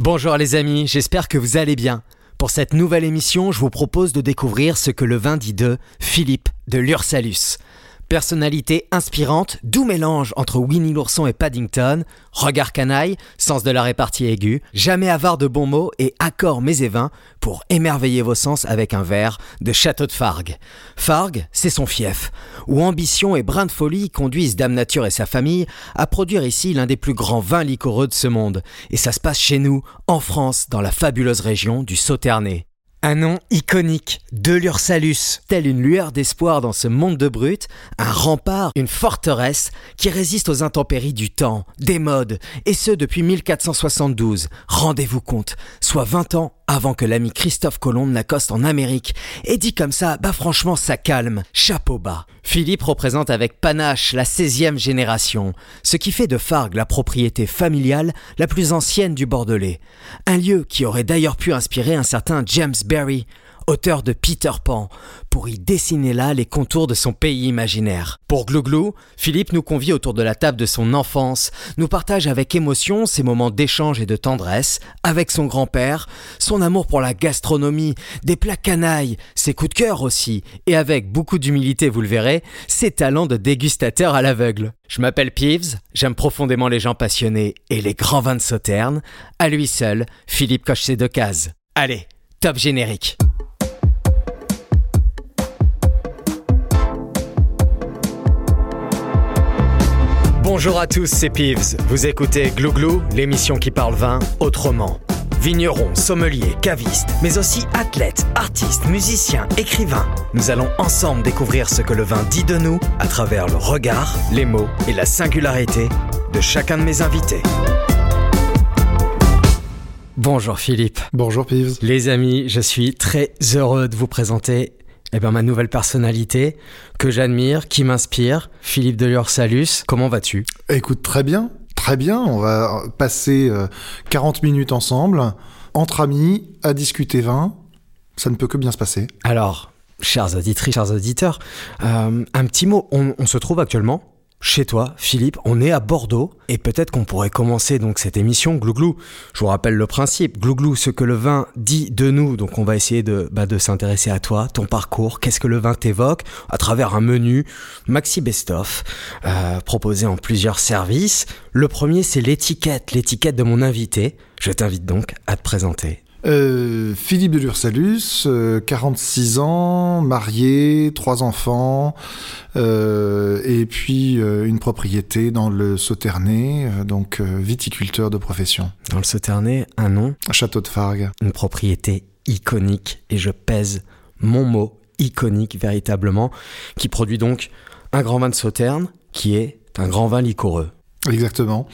Bonjour les amis, j'espère que vous allez bien. Pour cette nouvelle émission, je vous propose de découvrir ce que le vin dit de Philippe de Lursalus. Personnalité inspirante, doux mélange entre Winnie l'ourson et Paddington, regard canaille, sens de la répartie aiguë, jamais avare de bons mots et accord vins pour émerveiller vos sens avec un verre de Château de Fargue. Fargue, c'est son fief, où ambition et brin de folie conduisent Dame Nature et sa famille à produire ici l'un des plus grands vins liquoreux de ce monde. Et ça se passe chez nous, en France, dans la fabuleuse région du Sauternay. Un nom iconique, de l'Ursalus, telle une lueur d'espoir dans ce monde de brutes, un rempart, une forteresse qui résiste aux intempéries du temps, des modes, et ce depuis 1472. Rendez-vous compte, soit 20 ans avant que l'ami Christophe Colomb n'accoste en Amérique. Et dit comme ça, bah franchement ça calme, chapeau bas. Philippe représente avec panache la 16e génération, ce qui fait de Fargue la propriété familiale la plus ancienne du Bordelais. Un lieu qui aurait d'ailleurs pu inspirer un certain James Barry, auteur de Peter Pan, pour y dessiner là les contours de son pays imaginaire. Pour Glouglou, Philippe nous convie autour de la table de son enfance, nous partage avec émotion ses moments d'échange et de tendresse, avec son grand-père, son amour pour la gastronomie, des plats canailles, ses coups de cœur aussi, et avec beaucoup d'humilité, vous le verrez, ses talents de dégustateur à l'aveugle. Je m'appelle Peeves, j'aime profondément les gens passionnés et les grands vins de Sauterne. À lui seul, Philippe coche ses deux cases. Allez, top générique. Bonjour à tous, c'est Peeves. Vous écoutez Glouglou, l'émission qui parle vin autrement. Vignerons, sommeliers, cavistes, mais aussi athlètes, artistes, musiciens, écrivains. Nous allons ensemble découvrir ce que le vin dit de nous à travers le regard, les mots et la singularité de chacun de mes invités. Bonjour Philippe. Bonjour Pives. Les amis, je suis très heureux de vous présenter eh ben, ma nouvelle personnalité que j'admire, qui m'inspire, Philippe Delursalus. Comment vas-tu? Écoute, très bien, très bien. On va passer euh, 40 minutes ensemble, entre amis, à discuter vin. Ça ne peut que bien se passer. Alors, chers auditrices, chers auditeurs, euh, un petit mot. On, on se trouve actuellement chez toi, Philippe. On est à Bordeaux et peut-être qu'on pourrait commencer donc cette émission glouglou. Je vous rappelle le principe. Glouglou, ce que le vin dit de nous. Donc on va essayer de, bah, s'intéresser à toi, ton parcours, qu'est-ce que le vin t'évoque à travers un menu maxi best-of euh, proposé en plusieurs services. Le premier, c'est l'étiquette, l'étiquette de mon invité. Je t'invite donc à te présenter. Euh, Philippe de Lursalus, euh, 46 ans, marié, trois enfants, euh, et puis euh, une propriété dans le Sauternay, euh, donc euh, viticulteur de profession. Dans le Sauternay, un nom, Château de Fargue. une propriété iconique, et je pèse mon mot iconique véritablement, qui produit donc un grand vin de Sauterne, qui est un grand vin liquoreux. Exactement.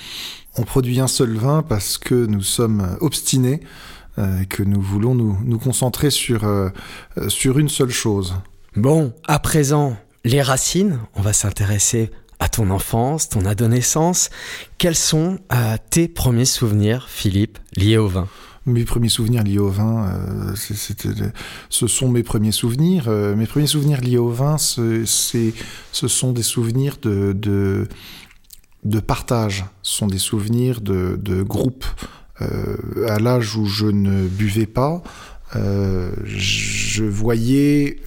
On produit un seul vin parce que nous sommes obstinés euh, que nous voulons nous, nous concentrer sur, euh, euh, sur une seule chose. Bon, à présent, les racines, on va s'intéresser à ton enfance, ton adolescence. Quels sont euh, tes premiers souvenirs, Philippe, liés au vin? Mes premiers souvenirs liés au vin, euh, c'était ce sont mes premiers souvenirs. Euh, mes premiers souvenirs liés au vin, ce sont des souvenirs de, de, de partage, ce sont des souvenirs de, de groupe. Euh, à l'âge où je ne buvais pas, euh, je voyais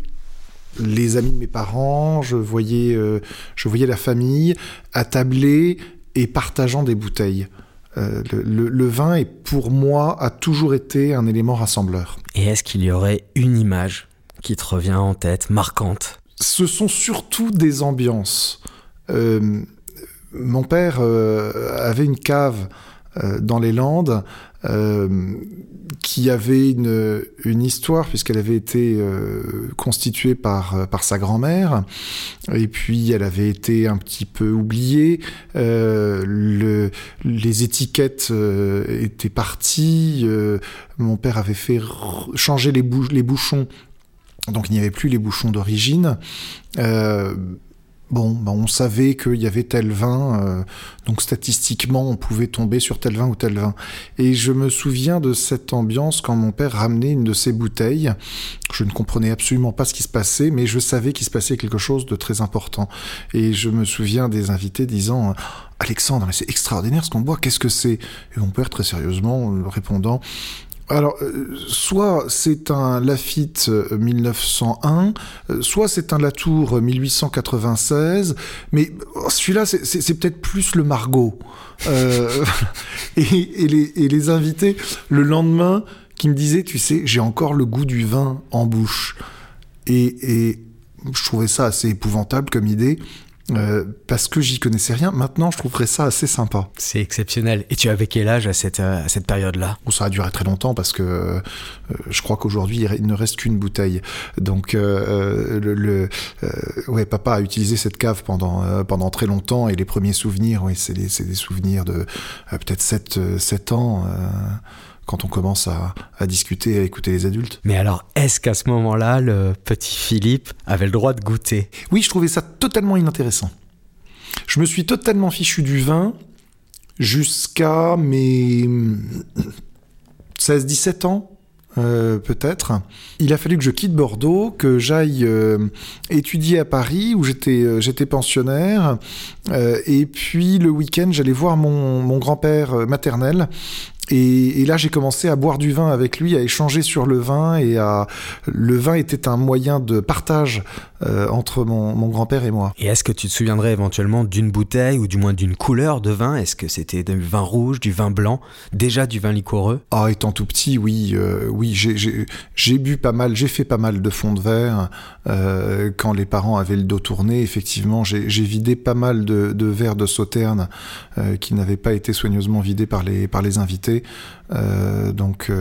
les amis de mes parents, je voyais, euh, je voyais la famille attabler et partageant des bouteilles. Euh, le, le- le vin est pour moi a toujours été un élément rassembleur. Et est-ce qu'il y aurait une image qui te revient en tête, marquante? Ce sont surtout des ambiances. Euh, mon père avait une cave dans les Landes euh, qui avait une, histoire puisqu'elle avait été euh, constituée par, sa grand-mère et puis elle avait été un petit peu oubliée. Euh, le, les étiquettes euh, étaient parties. euh, mon père avait fait changer les, bou- les bouchons donc il n'y avait plus les bouchons d'origine. Euh, Bon, ben on savait qu'il y avait tel vin, euh, donc statistiquement on pouvait tomber sur tel vin ou tel vin. Et je me souviens de cette ambiance quand mon père ramenait une de ses bouteilles. Je ne comprenais absolument pas ce qui se passait, mais je savais qu'il se passait quelque chose de très important. Et je me souviens des invités disant Alexandre, c'est extraordinaire ce qu'on boit, qu'est-ce que c'est? Et mon père très sérieusement répondant alors, euh, soit c'est un Lafitte 1901, euh, euh, soit c'est un Latour 1896, mais celui-là, c'est peut-être plus le Margot. et, les, invités, le lendemain, qui me disaient, tu sais, j'ai encore le goût du vin en bouche. et je trouvais ça assez épouvantable comme idée. Euh, parce que j'y connaissais rien. Maintenant, je trouverais ça assez sympa. C'est exceptionnel. Et tu avais quel âge à cette, euh, à cette période-là? Ça a duré très longtemps parce que euh, je crois qu'aujourd'hui, il ne reste qu'une bouteille. Donc, le, le ouais, papa a utilisé cette cave pendant, pendant très longtemps et les premiers souvenirs, oui, c'est des, des, souvenirs de peut-être 7, 7 ans quand on commence à, à, discuter, à écouter les adultes. Mais alors, est-ce qu'à ce moment-là, le petit Philippe avait le droit de goûter? Oui, je trouvais ça totalement inintéressant. Je me suis totalement fichu du vin jusqu'à mes 16-17 ans. Euh, peut-être. Il a fallu que je quitte Bordeaux, que j'aille euh, étudier à Paris où j'étais euh, j'étais pensionnaire, et puis le week-end j'allais voir mon, mon grand-père maternel et, là, j'ai commencé à boire du vin avec lui, à échanger sur le vin, et à le vin était un moyen de partage euh, entre mon, mon grand-père et moi. Et est-ce que tu te souviendrais éventuellement d'une bouteille ou du moins d'une couleur de vin? Est-ce que c'était du vin rouge, du vin blanc, déjà du vin liquoreux? Ah, étant tout petit, oui, euh, oui, j'ai bu pas mal, j'ai fait pas mal de fonds de verre euh, quand les parents avaient le dos tourné. Effectivement, j'ai vidé pas mal de, de verres de sauterne qui n'avaient pas été soigneusement vidés par les par les invités. Donc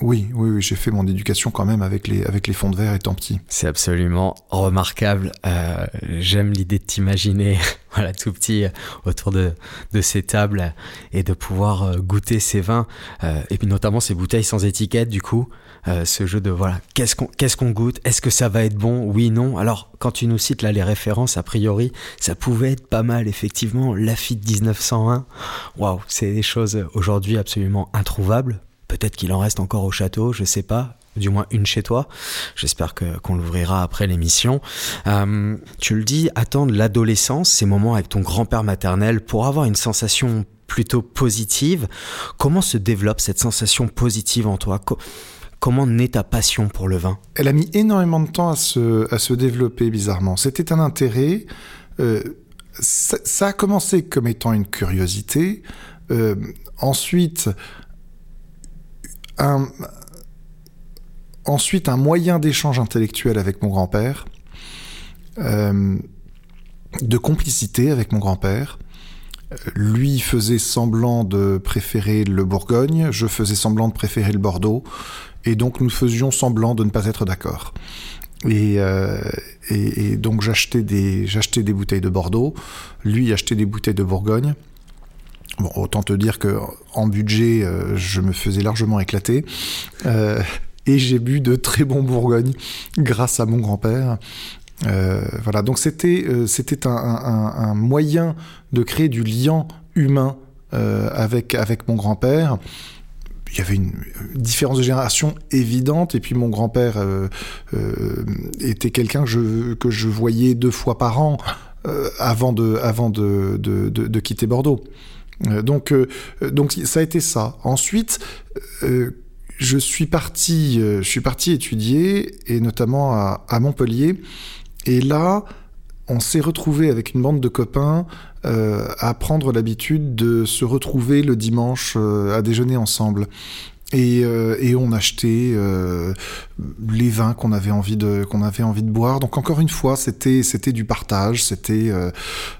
oui, oui, oui j'ai fait mon éducation quand même avec les, avec les fonds de verre étant petit. C'est absolument remarquable. Euh, j'aime l'idée de t'imaginer, voilà, tout petit, autour de, de ces tables et de pouvoir goûter ces vins, et puis notamment ces bouteilles sans étiquette, du coup. ce jeu de voilà, qu'est-ce qu'on goûte? Est-ce que ça va être bon? Oui, non. Alors, quand tu nous cites là les références, a priori, ça pouvait être pas mal, effectivement. Lafitte 1901, waouh, c'est des choses aujourd'hui absolument introuvables. Peut-être qu'il en reste encore au château, je sais pas. Du moins une chez toi. J'espère que qu'on l'ouvrira après l'émission. Euh, tu le dis, attendre l'adolescence, ces moments avec ton grand-père maternel, pour avoir une sensation plutôt positive. Comment se développe cette sensation positive en toi? Comment naît ta passion pour le vin? Elle a mis énormément de temps à se, à se développer, bizarrement. C'était un intérêt. Euh, ça, a commencé comme étant une curiosité. Euh, ensuite, ensuite, un moyen d'échange intellectuel avec mon grand-père, euh, de complicité avec mon grand-père. Lui faisait semblant de préférer le Bourgogne, je faisais semblant de préférer le Bordeaux, et donc nous faisions semblant de ne pas être d'accord. Et, euh, donc j'achetais des, j'achetais des bouteilles de Bordeaux, lui achetait des bouteilles de Bourgogne. Autant te dire que en budget, euh, je me faisais largement éclater. Euh, et j'ai bu de très bons Bourgognes grâce à mon grand-père. Euh, voilà, donc c'était un, moyen de créer du lien humain avec mon grand-père il y avait une différence de génération évidente et puis mon grand-père était quelqu'un que je, voyais deux fois par an avant, de, quitter Bordeaux. Donc, donc ça a été ça. Ensuite, je suis parti, je suis parti étudier et notamment à, à Montpellier. Et là, on s'est retrouvé avec une bande de copains euh, à prendre l'habitude de se retrouver le dimanche euh, à déjeuner ensemble. Et, euh, et, on achetait euh, les vins qu'on avait envie de qu'on avait envie de boire. Donc encore une fois, c'était c'était du partage. C'était euh,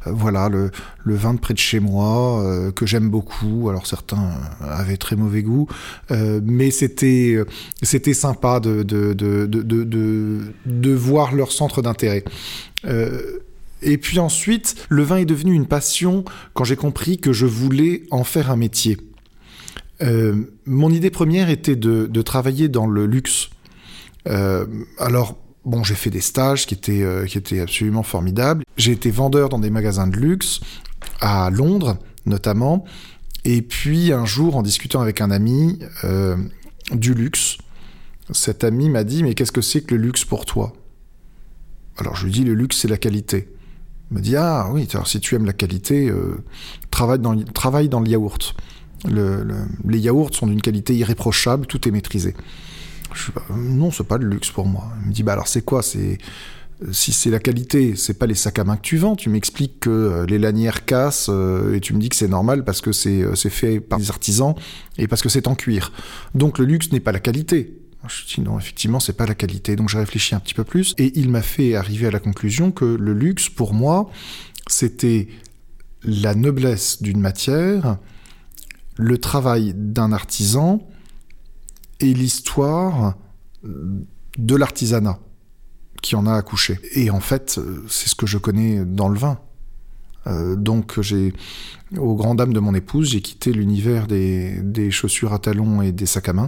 voilà le, le vin de près de chez moi que j'aime beaucoup. Alors certains avaient très mauvais goût, mais c'était c'était sympa de de, de de, de, de voir leur centre d'intérêt. Et puis ensuite, le vin est devenu une passion quand j'ai compris que je voulais en faire un métier. Euh, mon idée première était de, travailler dans le luxe. Euh, alors, bon, j'ai fait des stages qui étaient, euh, qui étaient absolument formidables. J'ai été vendeur dans des magasins de luxe, à Londres notamment. Et puis un jour, en discutant avec un ami du luxe, cet ami m'a dit Mais qu'est-ce que c'est que le luxe pour toi? Alors je lui dis Le luxe, c'est la qualité. Il m'a dit Ah oui, alors si tu aimes la qualité, travaille, dans, travaille dans le yaourt. Les yaourts sont d'une qualité irréprochable, tout est maîtrisé. Je, bah, non, c'est pas le luxe pour moi. Il me dit Bah alors c'est quoi? C'est si c'est la qualité, c'est pas les sacs à main que tu vends. Tu m'expliques que euh, les lanières cassent euh, et tu me dis que c'est normal parce que euh, c'est fait par des artisans et parce que c'est en cuir. Donc le luxe n'est pas la qualité. Je dis non, effectivement, c'est pas la qualité. Donc j'ai réfléchi un petit peu plus et il m'a fait arriver à la conclusion que le luxe, pour moi, c'était la noblesse d'une matière, le travail d'un artisan et l'histoire de l'artisanat qui en a accouché. Et en fait, euh, c'est ce que je connais dans le vin. Euh, donc j'ai, au grand dam de mon épouse, j'ai quitté l'univers des, des, chaussures à talons et des sacs à main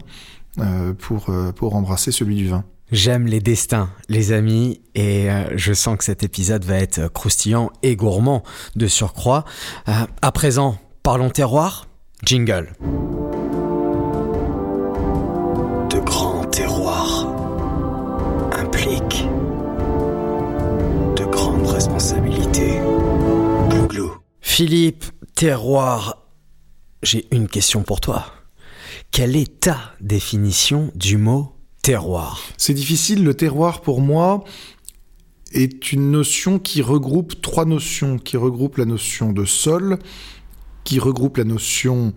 euh, pour, pour embrasser celui du vin. J'aime les destins, les amis, et je sens que cet épisode va être croustillant et gourmand de surcroît. à présent, parlons terroir. Jingle. De grands terroirs impliquent responsabilité. Philippe Terroir, j'ai une question pour toi. Quelle est ta définition du mot terroir? C'est difficile. Le terroir, pour moi, est une notion qui regroupe trois notions, qui regroupe la notion de sol, qui regroupe la notion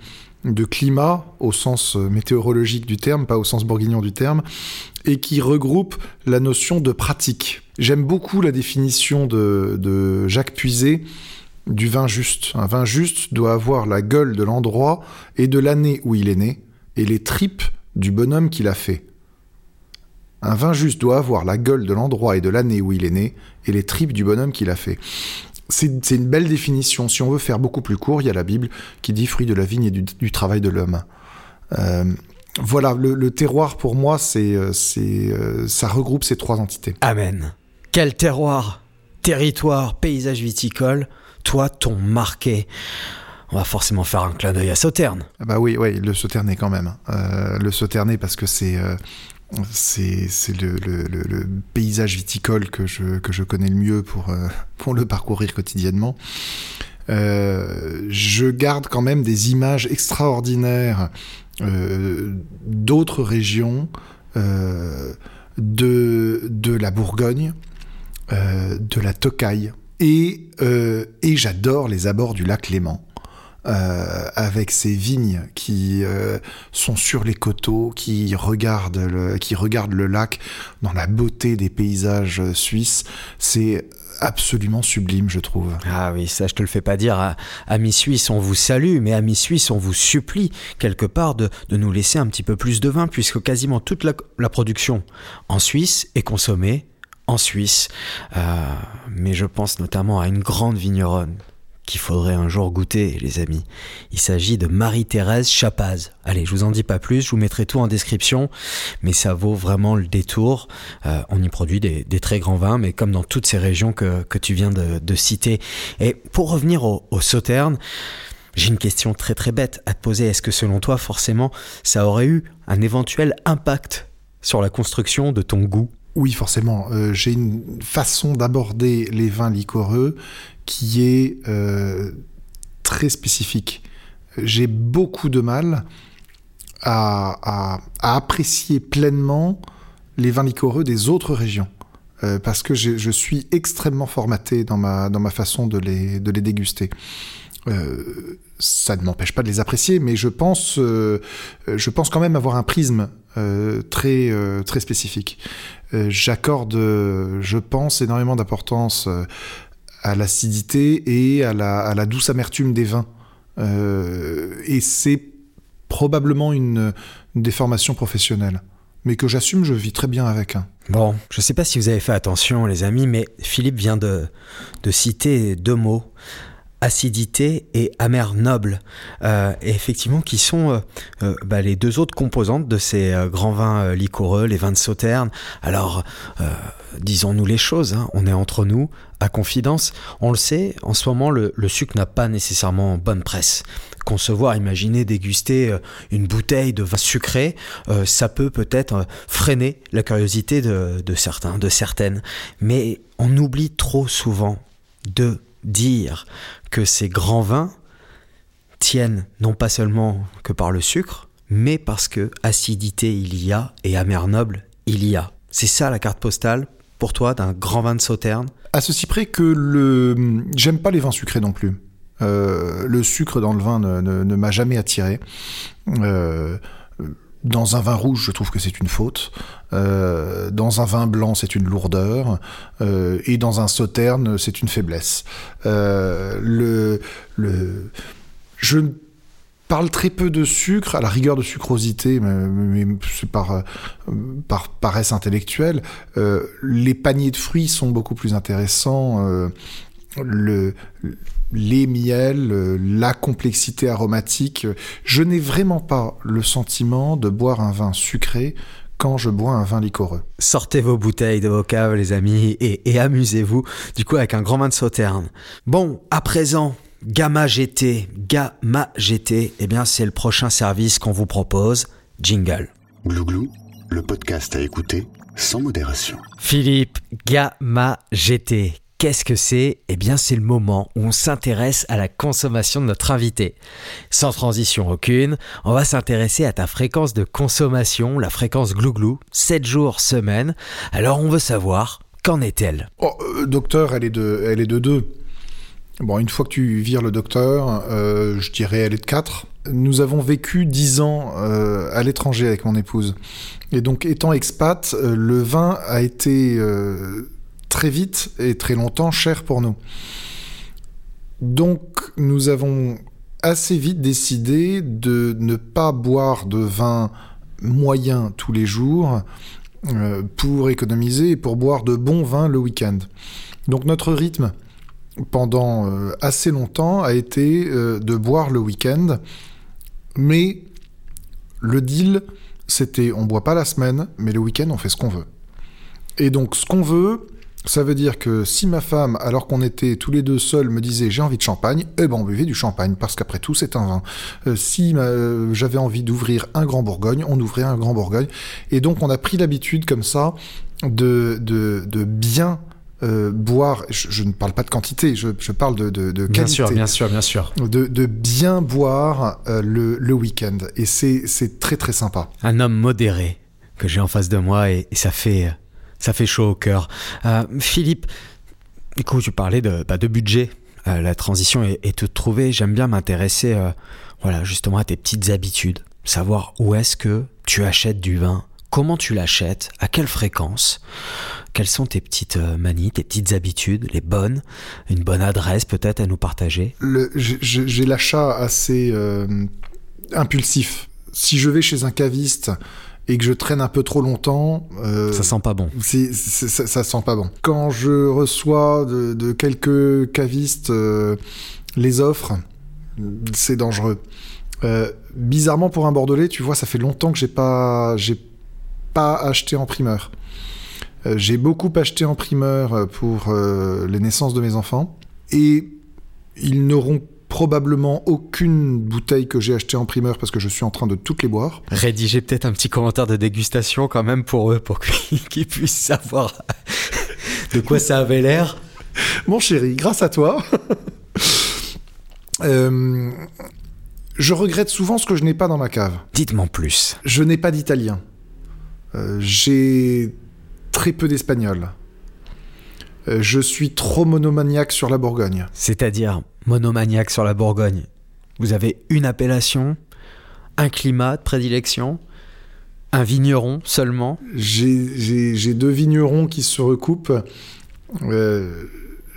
de climat au sens météorologique du terme, pas au sens bourguignon du terme, et qui regroupe la notion de pratique. J'aime beaucoup la définition de, Jacques Puiset du vin juste. Un vin juste doit avoir la gueule de l'endroit et de l'année où il est né, et les tripes du bonhomme qui l'a fait. Un vin juste doit avoir la gueule de l'endroit et de l'année où il est né, et les tripes du bonhomme qui l'a fait. C'est une belle définition. Si on veut faire beaucoup plus court, il y a la Bible qui dit fruit de la vigne et du, travail de l'homme. Euh, voilà, le, terroir pour moi, c'est, euh, euh, ça regroupe ces trois entités. Amen. Quel terroir, territoire, paysage viticole, toi t'ont marqué on va forcément faire un clin d'œil à Sauterne. Ah bah oui, oui, le Sauternet quand même. Euh, le Sauternet parce que c'est euh, c'est le, paysage viticole que je, connais le mieux pour, euh, le parcourir quotidiennement. je garde quand même des images extraordinaires d'autres régions, de, la Bourgogne, euh, de la tocaille. Et, euh, et j'adore les abords du lac Léman. Euh, avec ces vignes qui sont sur les coteaux, qui regardent, le, qui regardent le lac dans la beauté des paysages suisses. C'est absolument sublime, je trouve. Ah oui, ça je te le fais pas dire. Amis suisses, on vous salue, mais amis suisses, on vous supplie quelque part de, de, nous laisser un petit peu plus de vin, puisque quasiment toute la, production en Suisse est consommée en Suisse. Euh, mais je pense notamment à une grande vigneronne qu'il faudrait un jour goûter, les amis. Il s'agit de Marie-Thérèse Chapaz. Allez, je vous en dis pas plus, je vous mettrai tout en description, mais ça vaut vraiment le détour. Euh, on y produit des, très grands vins, mais comme dans toutes ces régions que, tu viens de, citer. Et pour revenir au, au Sauterne, j'ai une question très très bête à te poser. Est-ce que selon toi, forcément, ça aurait eu un éventuel impact sur la construction de ton goût? Oui, forcément. Euh, j'ai une façon d'aborder les vins liquoreux qui est euh, très spécifique. J'ai beaucoup de mal à, apprécier pleinement les vins liquoreux des autres régions. Euh, parce que je suis extrêmement formaté dans ma, façon de les déguster. Ça ne m'empêche pas de les apprécier, mais je pense, je pense quand même avoir un prisme très, très spécifique. Euh, j'accorde, je pense, énormément d'importance euh, à l'acidité et à la, douce amertume des vins. Euh, et c'est probablement une, déformation professionnelle mais que j'assume, je vis très bien avec. Hein. Bon, je ne sais pas si vous avez fait attention, les amis, mais Philippe vient de citer deux mots acidité et amer noble, euh, effectivement qui sont euh, euh, bah, les deux autres composantes de ces grands vins liquoreux, les vins de sauterne. Alors, disons-nous les choses, hein, on est entre nous, à confidence. On le sait, en ce moment, le, sucre n'a pas nécessairement bonne presse. Concevoir, imaginer, déguster une bouteille de vin sucré, ça peut peut-être freiner la curiosité de, de certains, de certaines. Mais on oublie trop souvent de dire que ces grands vins tiennent non pas seulement que par le sucre, mais parce que acidité il y a et amer noble il y a. C'est ça la carte postale pour toi d'un grand vin de sauterne À ceci près que le j'aime pas les vins sucrés non plus. Euh, le sucre dans le vin ne, m'a jamais attiré. Euh, dans un vin rouge, je trouve que c'est une faute. Euh, dans un vin blanc, c'est une lourdeur. Euh, et dans un sauterne, c'est une faiblesse. Euh, le, le, je parle très peu de sucre, à la rigueur de sucrosité, mais, c'est par, par paresse intellectuelle. les paniers de fruits sont beaucoup plus intéressants. Le les miels, euh, la complexité aromatique. Je n'ai vraiment pas le sentiment de boire un vin sucré quand je bois un vin liquoreux. Sortez vos bouteilles de vos caves, les amis, et, amusez-vous, du coup, avec un grand vin de sauterne. Bon, à présent, Gamma GT, Gamma GT, eh bien, c'est le prochain service qu'on vous propose. Jingle. Glouglou, le podcast à écouter sans modération. Philippe, Gamma GT, Qu'est-ce que c'est? Eh bien, c'est le moment où on s'intéresse à la consommation de notre invité. Sans transition aucune, on va s'intéresser à ta fréquence de consommation, la fréquence glouglou, 7 jours semaine. Alors, on veut savoir, qu'en est-elle? Oh, euh, Docteur, elle est de, elle est de 2. Bon, une fois que tu vires le docteur, euh, je dirais elle est de 4. Nous avons vécu 10 ans euh, à l'étranger avec mon épouse. Et donc, étant expat, le vin a été très vite et très longtemps cher pour nous. Donc nous avons assez vite décidé de ne pas boire de vin moyen tous les jours euh, pour économiser et pour boire de bons vins le week-end. Donc notre rythme pendant euh, assez longtemps a été euh, de boire le week-end, mais le deal c'était on boit pas la semaine, mais le week-end on fait ce qu'on veut. Et donc ce qu'on veut, ça veut dire que si ma femme, alors qu'on était tous les deux seuls, me disait j'ai envie de champagne, eh ben on buvait du champagne, parce qu'après tout c'est un vin. Euh, si euh, j'avais envie d'ouvrir un grand Bourgogne, on ouvrait un grand Bourgogne. Et donc on a pris l'habitude comme ça de, de, de bien euh, boire, je, ne parle pas de quantité, je, je parle de, de, de, qualité. Bien sûr, bien sûr, bien sûr. De, de bien boire le, le week-end. Et c'est très très sympa. Un homme modéré que j'ai en face de moi et, et ça fait ça fait chaud au cœur. Euh, Philippe, écoute, tu parlais de, bah, budget. Euh, la transition est, toute trouvée. J'aime bien m'intéresser, euh, voilà, justement à tes petites habitudes. Savoir où est-ce que tu achètes du vin, comment tu l'achètes, à quelle fréquence, quelles sont tes petites manies, tes petites habitudes, les bonnes, une bonne adresse peut-être à nous partager. J'ai l'achat assez impulsif. Si je vais chez un caviste et que je traîne un peu trop longtemps. Euh, ça sent pas bon. ça, ça, sent pas bon. Quand je reçois de, quelques cavistes euh, les offres, c'est dangereux. Euh, bizarrement pour un bordelais, tu vois, ça fait longtemps que j'ai pas, j'ai pas acheté en primeur. j'ai beaucoup acheté en primeur pour les naissances de mes enfants et ils n'auront probablement aucune bouteille que j'ai achetée en primeur parce que je suis en train de toutes les boire. Rédiger peut-être un petit commentaire de dégustation quand même pour eux, pour qu'ils puissent savoir de quoi ça avait l'air. Mon chéri, grâce à toi. Euh, je regrette souvent ce que je n'ai pas dans ma cave. Dites-moi plus. Je n'ai pas d'italien. Euh, j'ai très peu d'espagnol. Euh, je suis trop monomaniaque sur la Bourgogne. C'est-à-dire monomaniaque sur la Bourgogne. Vous avez une appellation, un climat de prédilection, un vigneron seulement J'ai deux vignerons qui se recoupent. Euh,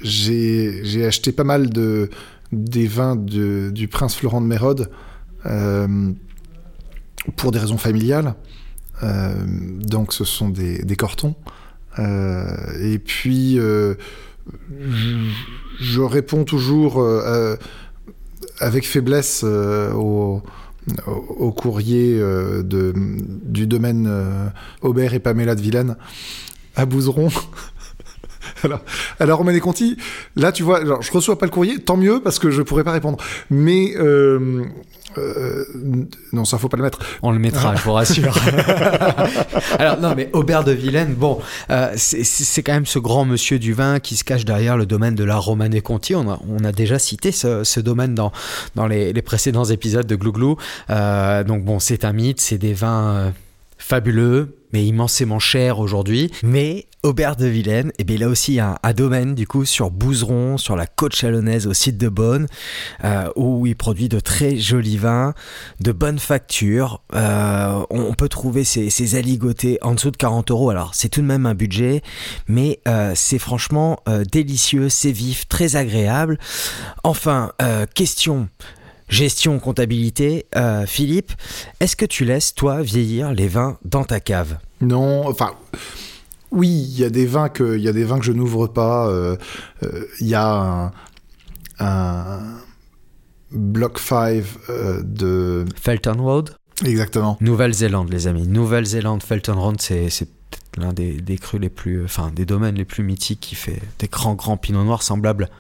j'ai acheté pas mal de, des vins du prince Florent de Mérode euh, pour des raisons familiales. donc ce sont des, des cortons. et puis je, réponds toujours euh, avec faiblesse au, au, courrier de, du domaine Aubert et Pamela de Vilaine à Bouzeron. alors, alors Romain Conti, là, tu vois, genre, je reçois pas le courrier, tant mieux, parce que je pourrais pas répondre. Mais, euh, non, ça faut pas le mettre. On le mettra, je vous rassure. Alors non, mais Aubert de Vilaine, bon, euh, c'est quand même ce grand monsieur du vin qui se cache derrière le domaine de la Romanée Conti. On a, on a déjà cité ce, ce domaine dans, dans les, les, précédents épisodes de Glouglou. Euh, donc bon, c'est un mythe, c'est des vins fabuleux, mais immensément cher aujourd'hui. Mais Aubert de Vilaine, et eh bien, il a aussi un, domaine du coup sur Bouzeron, sur la côte chalonnaise au site de Beaune, euh, où il produit de très jolis vins, de bonne facture. Euh, on, peut trouver ces, ces, aligotés en dessous de 40 euros. Alors c'est tout de même un budget, mais euh, c'est franchement délicieux, c'est vif, très agréable. Enfin, question gestion, comptabilité. Euh, Philippe, est-ce que tu laisses, toi, vieillir les vins dans ta cave? Non, enfin... Oui, il y a des vins que, il y a des vins que je n'ouvre pas. Euh, euh, il y a un, Block 5 de... Felton Road Exactement. Nouvelle-Zélande, les amis. Nouvelle-Zélande, Felton Road, c'est l'un des, des, crus les plus... Enfin, des domaines les plus mythiques qui fait des grands, grands pinots noirs semblables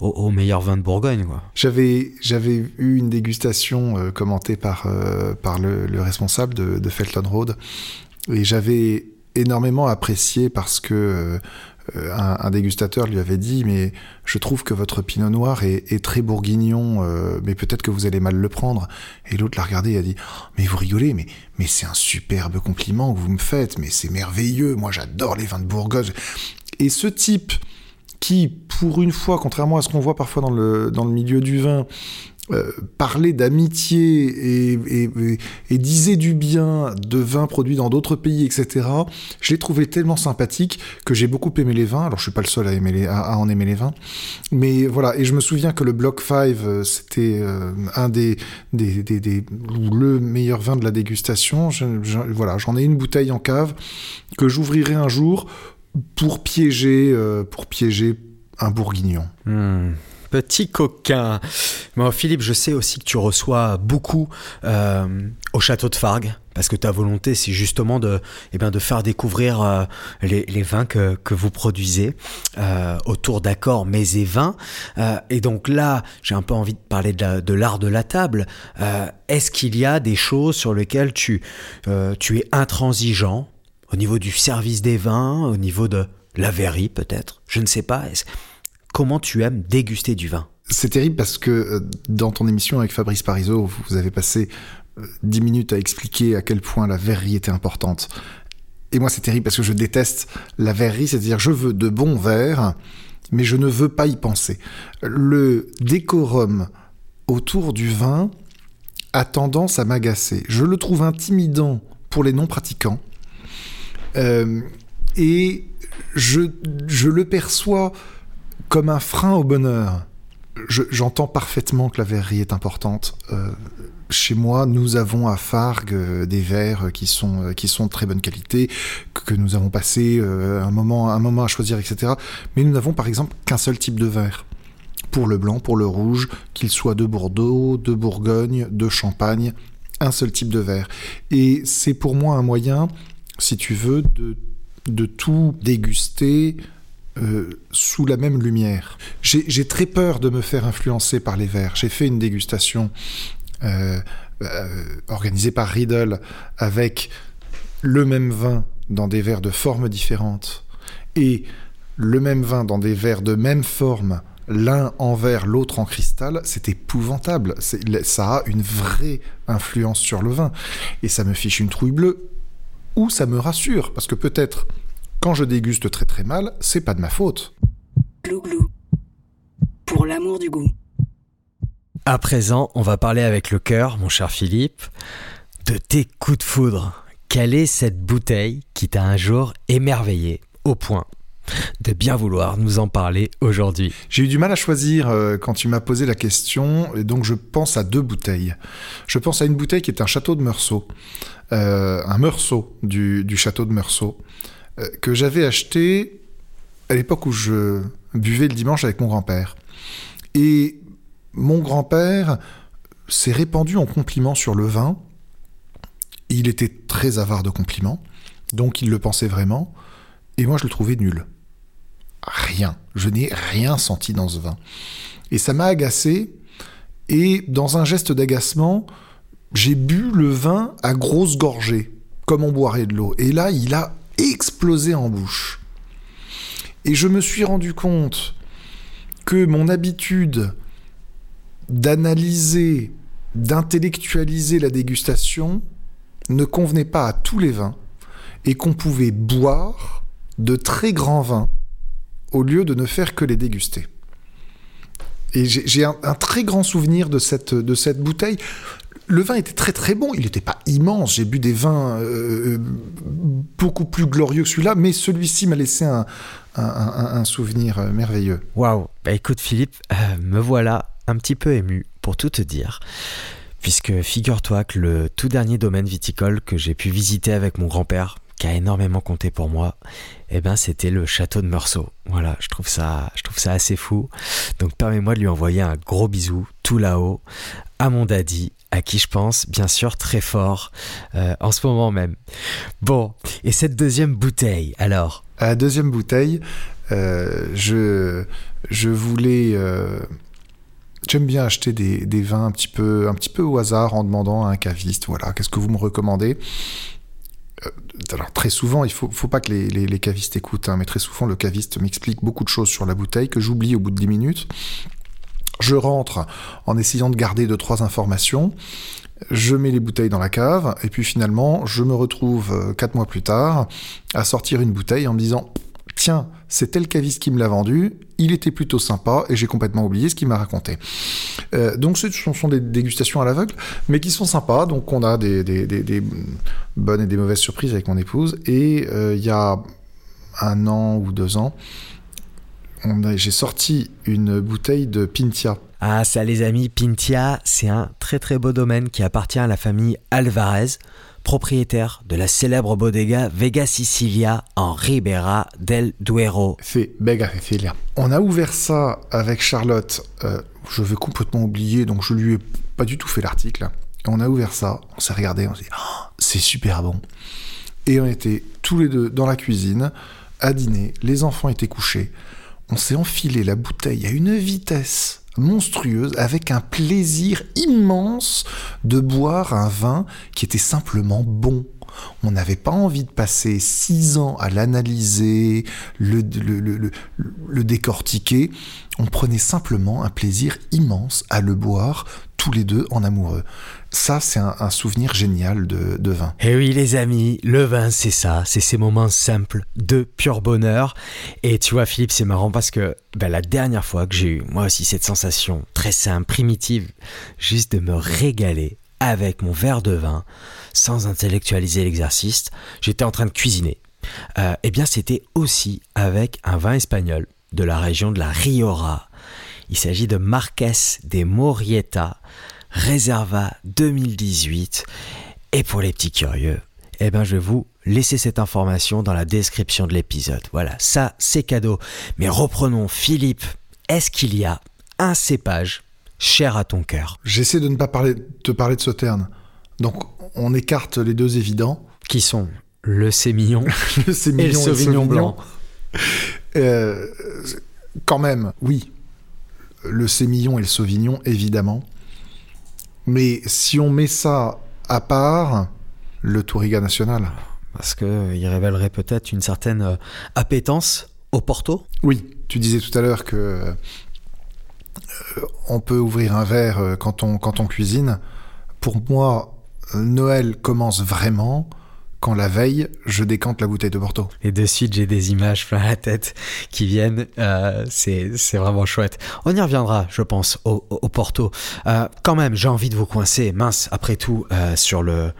au, meilleur vin de Bourgogne. J'avais, j'avais eu une dégustation euh, commentée par, euh, par le, responsable de, Felton Road. Et j'avais énormément apprécié parce que euh, un, dégustateur lui avait dit mais je trouve que votre pinot noir est, très bourguignon mais peut-être que vous allez mal le prendre. Et l'autre l'a regardé et a dit mais vous rigolez mais mais c'est un superbe compliment que vous me faites mais c'est merveilleux moi j'adore les vins de Bourgogne et ce type qui, pour une fois, contrairement à ce qu'on voit parfois dans le, dans le milieu du vin, euh, parlait d'amitié et, disait du bien de vins produits dans d'autres pays, etc. Je l'ai trouvé tellement sympathique que j'ai beaucoup aimé les vins. Alors je suis pas le seul à, aimer les, à, en aimer les vins, mais voilà. Et je me souviens que le Block 5 euh, c'était euh, un des, des, des, des, le meilleur vin de la dégustation. voilà, j'en ai une bouteille en cave que j'ouvrirai un jour pour piéger, euh, pour piéger un bourguignon. Hmm. Petit coquin. Moi, Philippe, je sais aussi que tu reçois beaucoup euh, au château de Fargue, parce que ta volonté, c'est justement de, eh bien, de faire découvrir euh, les, vins que, que vous produisez autour d'accords mets et vins. et donc là, j'ai un peu envie de parler de l'art de, la table. Est-ce qu'il y a des choses sur lesquelles tu, tu es intransigeant au niveau du service des vins, au niveau de la verrerie peut-être, je ne sais pas. Comment tu aimes déguster du vin? C'est terrible parce que euh, dans ton émission avec Fabrice Parisot, vous avez passé euh, dix minutes à expliquer à quel point la verrerie était importante. Et moi, c'est terrible parce que je déteste la verrerie, c'est-à-dire je veux de bons verres, mais je ne veux pas y penser. Le décorum autour du vin a tendance à m'agacer. Je le trouve intimidant pour les non-pratiquants. Euh, et je, je, le perçois comme un frein au bonheur. J'entends parfaitement que la verrerie est importante. Euh, chez moi, nous avons à Fargue euh, des verres qui sont, qui sont de très bonne qualité, que nous avons passé un, moment, un moment à choisir, etc. Mais nous n'avons par exemple qu'un seul type de verre. Pour le blanc, pour le rouge, qu'il soit de Bordeaux, de Bourgogne, de Champagne, un seul type de verre. Et c'est pour moi un moyen si tu veux, de, tout déguster euh, sous la même lumière. J'ai très peur de me faire influencer par les verres. J'ai fait une dégustation euh, euh, organisée par Riddle avec le même vin dans des verres de formes différentes et le même vin dans des verres de même forme l'un en verre, l'autre en cristal, c'est épouvantable. Ça a une vraie influence sur le vin. Et ça me fiche une trouille bleue ou ça me rassure, parce que peut-être quand je déguste très très mal, c'est pas de ma faute. Glou glou. Pour l'amour du goût. À présent, on va parler avec le cœur, mon cher Philippe, de tes coups de foudre. Quelle est cette bouteille qui t'a un jour émerveillé au point de bien vouloir nous en parler aujourd'hui? J'ai eu du mal à choisir euh, quand tu m'as posé la question, et donc je pense à deux bouteilles. Je pense à une bouteille qui est un château de Meursault, un Meursault du, château de Meursault, euh, que j'avais acheté à l'époque où je buvait le dimanche avec mon grand-père. Et mon grand-père s'est répandu en compliments sur le vin. Il était très avare de compliments, donc il le pensait vraiment. Et moi, je le trouvais nul. Rien. Je n'ai rien senti dans ce vin. Et ça m'a agacé. Et dans un geste d'agacement, j'ai bu le vin à grosses gorgées, comme on boirait de l'eau. Et là, il a explosé en bouche. Et je me suis rendu compte que mon habitude d'analyser, d'intellectualiser la dégustation ne convenait pas à tous les vins et qu'on pouvait boire de très grands vins au lieu de ne faire que les déguster. Et j'ai un, très grand souvenir de cette bouteille. Le vin était très très bon, il n'était pas immense, j'ai bu des vins euh, beaucoup plus glorieux que celui-là, mais celui-ci m'a laissé un, souvenir euh, merveilleux. Waouh Bah écoute Philippe, euh, me voilà un petit peu ému pour tout te dire. Puisque figure-toi que le tout dernier domaine viticole que j'ai pu visiter avec mon grand-père, qui a énormément compté pour moi, eh ben c'était le château de Meursault. Voilà, je trouve ça, je trouve ça assez fou. Donc permets-moi de lui envoyer un gros bisou tout là-haut à mon daddy, à qui je pense bien sûr très fort euh, en ce moment même. Bon, et cette deuxième bouteille, alors À la deuxième bouteille, euh, je, je voulais... Euh, J'aime bien acheter des, des, vins un petit, peu, un petit peu au hasard en demandant à un caviste, voilà, qu'est-ce que vous me recommandez? Alors très souvent, il faut, faut pas que les, les, cavistes écoutent, hein, mais très souvent le caviste m'explique beaucoup de choses sur la bouteille que j'oublie au bout de 10 minutes. Je rentre en essayant de garder deux trois informations. Je mets les bouteilles dans la cave et puis finalement, je me retrouve quatre mois plus tard à sortir une bouteille en me disant tiens, c'est tel caviste qui me l'a vendu, il était plutôt sympa et j'ai complètement oublié ce qu'il m'a raconté. Euh, donc ce sont des dégustations à l'aveugle, mais qui sont sympas. Donc on a des, bonnes et des mauvaises surprises avec mon épouse. Et euh, il y a un an ou deux ans, j'ai sorti une bouteille de Pintia. Ah ça les amis, Pintia, c'est un très très beau domaine qui appartient à la famille Alvarez propriétaire de la célèbre bodega Vega Sicilia en Ribera del Duero. C'est Vega Sicilia. On a ouvert ça avec Charlotte, euh, je vais complètement oublier, donc je lui ai pas du tout fait l'article. On a ouvert ça, on s'est regardé, on s'est dit, oh, c'est super bon. Et on était tous les deux dans la cuisine, à dîner, les enfants étaient couchés. On s'est enfilé la bouteille à une vitesse monstrueuse, avec un plaisir immense de boire un vin qui était simplement bon. On n'avait pas envie de passer six ans à l'analyser, le, le, décortiquer. On prenait simplement un plaisir immense à le boire, tous les deux en amoureux. Ça, c'est un, souvenir génial de, vin. Eh oui, les amis, le vin, c'est ça. C'est ces moments simples de pur bonheur. Et tu vois, Philippe, c'est marrant parce que ben, la dernière fois que j'ai eu, moi aussi, cette sensation très simple, primitive, juste de me régaler avec mon verre de vin, sans intellectualiser l'exercice, j'étais en train de cuisiner. Euh, eh bien, c'était aussi avec un vin espagnol de la région de la Riora. Il s'agit de Marques de Morieta, Reserva 2018. Et pour les petits curieux, eh ben, je vais vous laisser cette information dans la description de l'épisode. Voilà, ça, c'est cadeau. Mais reprenons, Philippe, est-ce qu'il y a un cépage cher à ton cœur? J'essaie de ne pas parler, te parler de Sauterne. Donc, on écarte les deux évidents. Qui sont le sémillon, le sémillon et le sauvignon, blanc. Euh, quand même, oui. Le sémillon et le sauvignon, évidemment. Mais si on met ça à part, le Touriga national. Parce qu'il révélerait peut-être une certaine euh, appétence au Porto Oui, tu disais tout à l'heure que euh, on peut ouvrir un verre quand on, quand on cuisine. Pour moi, Noël commence vraiment quand la veille, je décante la bouteille de Porto. Et de suite, j'ai des images plein la tête qui viennent. Euh, c'est vraiment chouette. On y reviendra, je pense, au, au Porto. Euh, quand même, j'ai envie de vous coincer, mince, après tout, euh, sur le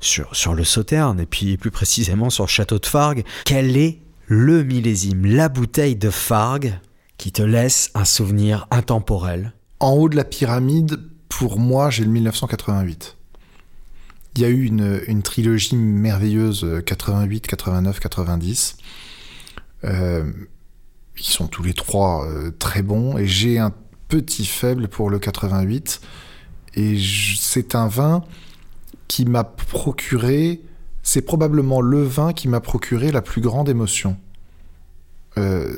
sur, sur le Sauterne, et puis plus précisément sur le château de Fargue. Quel est le millésime, la bouteille de Fargue qui te laisse un souvenir intemporel? En haut de la pyramide, pour moi, j'ai le 1988. Il y a eu une, une trilogie merveilleuse 88, 89, 90. Euh, qui sont tous les trois euh, très bons, et j'ai un petit faible pour le 88. Et c'est un vin qui m'a procuré, c'est probablement le vin qui m'a procuré la plus grande émotion. Euh,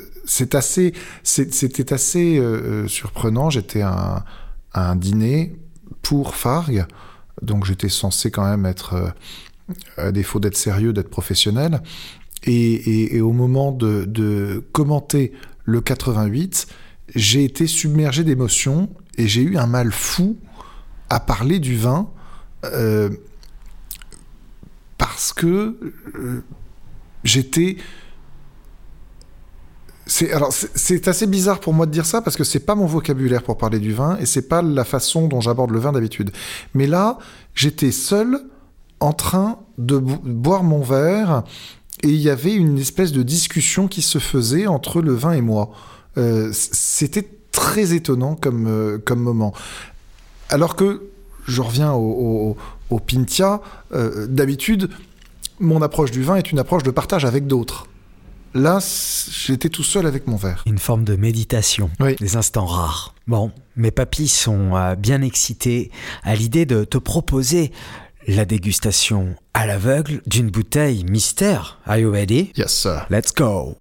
assez, c'était assez euh, euh, surprenant. J'étais à à un dîner pour Fargue, donc j'étais censé quand même être, euh, à défaut d'être sérieux, d'être professionnel. Et, au moment de, de commenter le 88, j'ai été submergé d'émotions et j'ai eu un mal fou à parler du vin euh, parce que euh, j'étais c'est assez bizarre pour moi de dire ça parce que c'est pas mon vocabulaire pour parler du vin et c'est pas la façon dont j'aborde le vin d'habitude. Mais là, j'étais seul en train de bo- boire mon verre et il y avait une espèce de discussion qui se faisait entre le vin et moi. Euh, C'était très étonnant comme, euh, comme moment. Alors que je reviens au Pintia, euh, d'habitude, mon approche du vin est une approche de partage avec d'autres. Là, j'étais tout seul avec mon verre. Une forme de méditation, Oui. des instants rares. Bon, mes papilles sont euh, bien excités à l'idée de te proposer la dégustation à l'aveugle d'une bouteille mystère. Are you ready? Yes, sir. Let's go.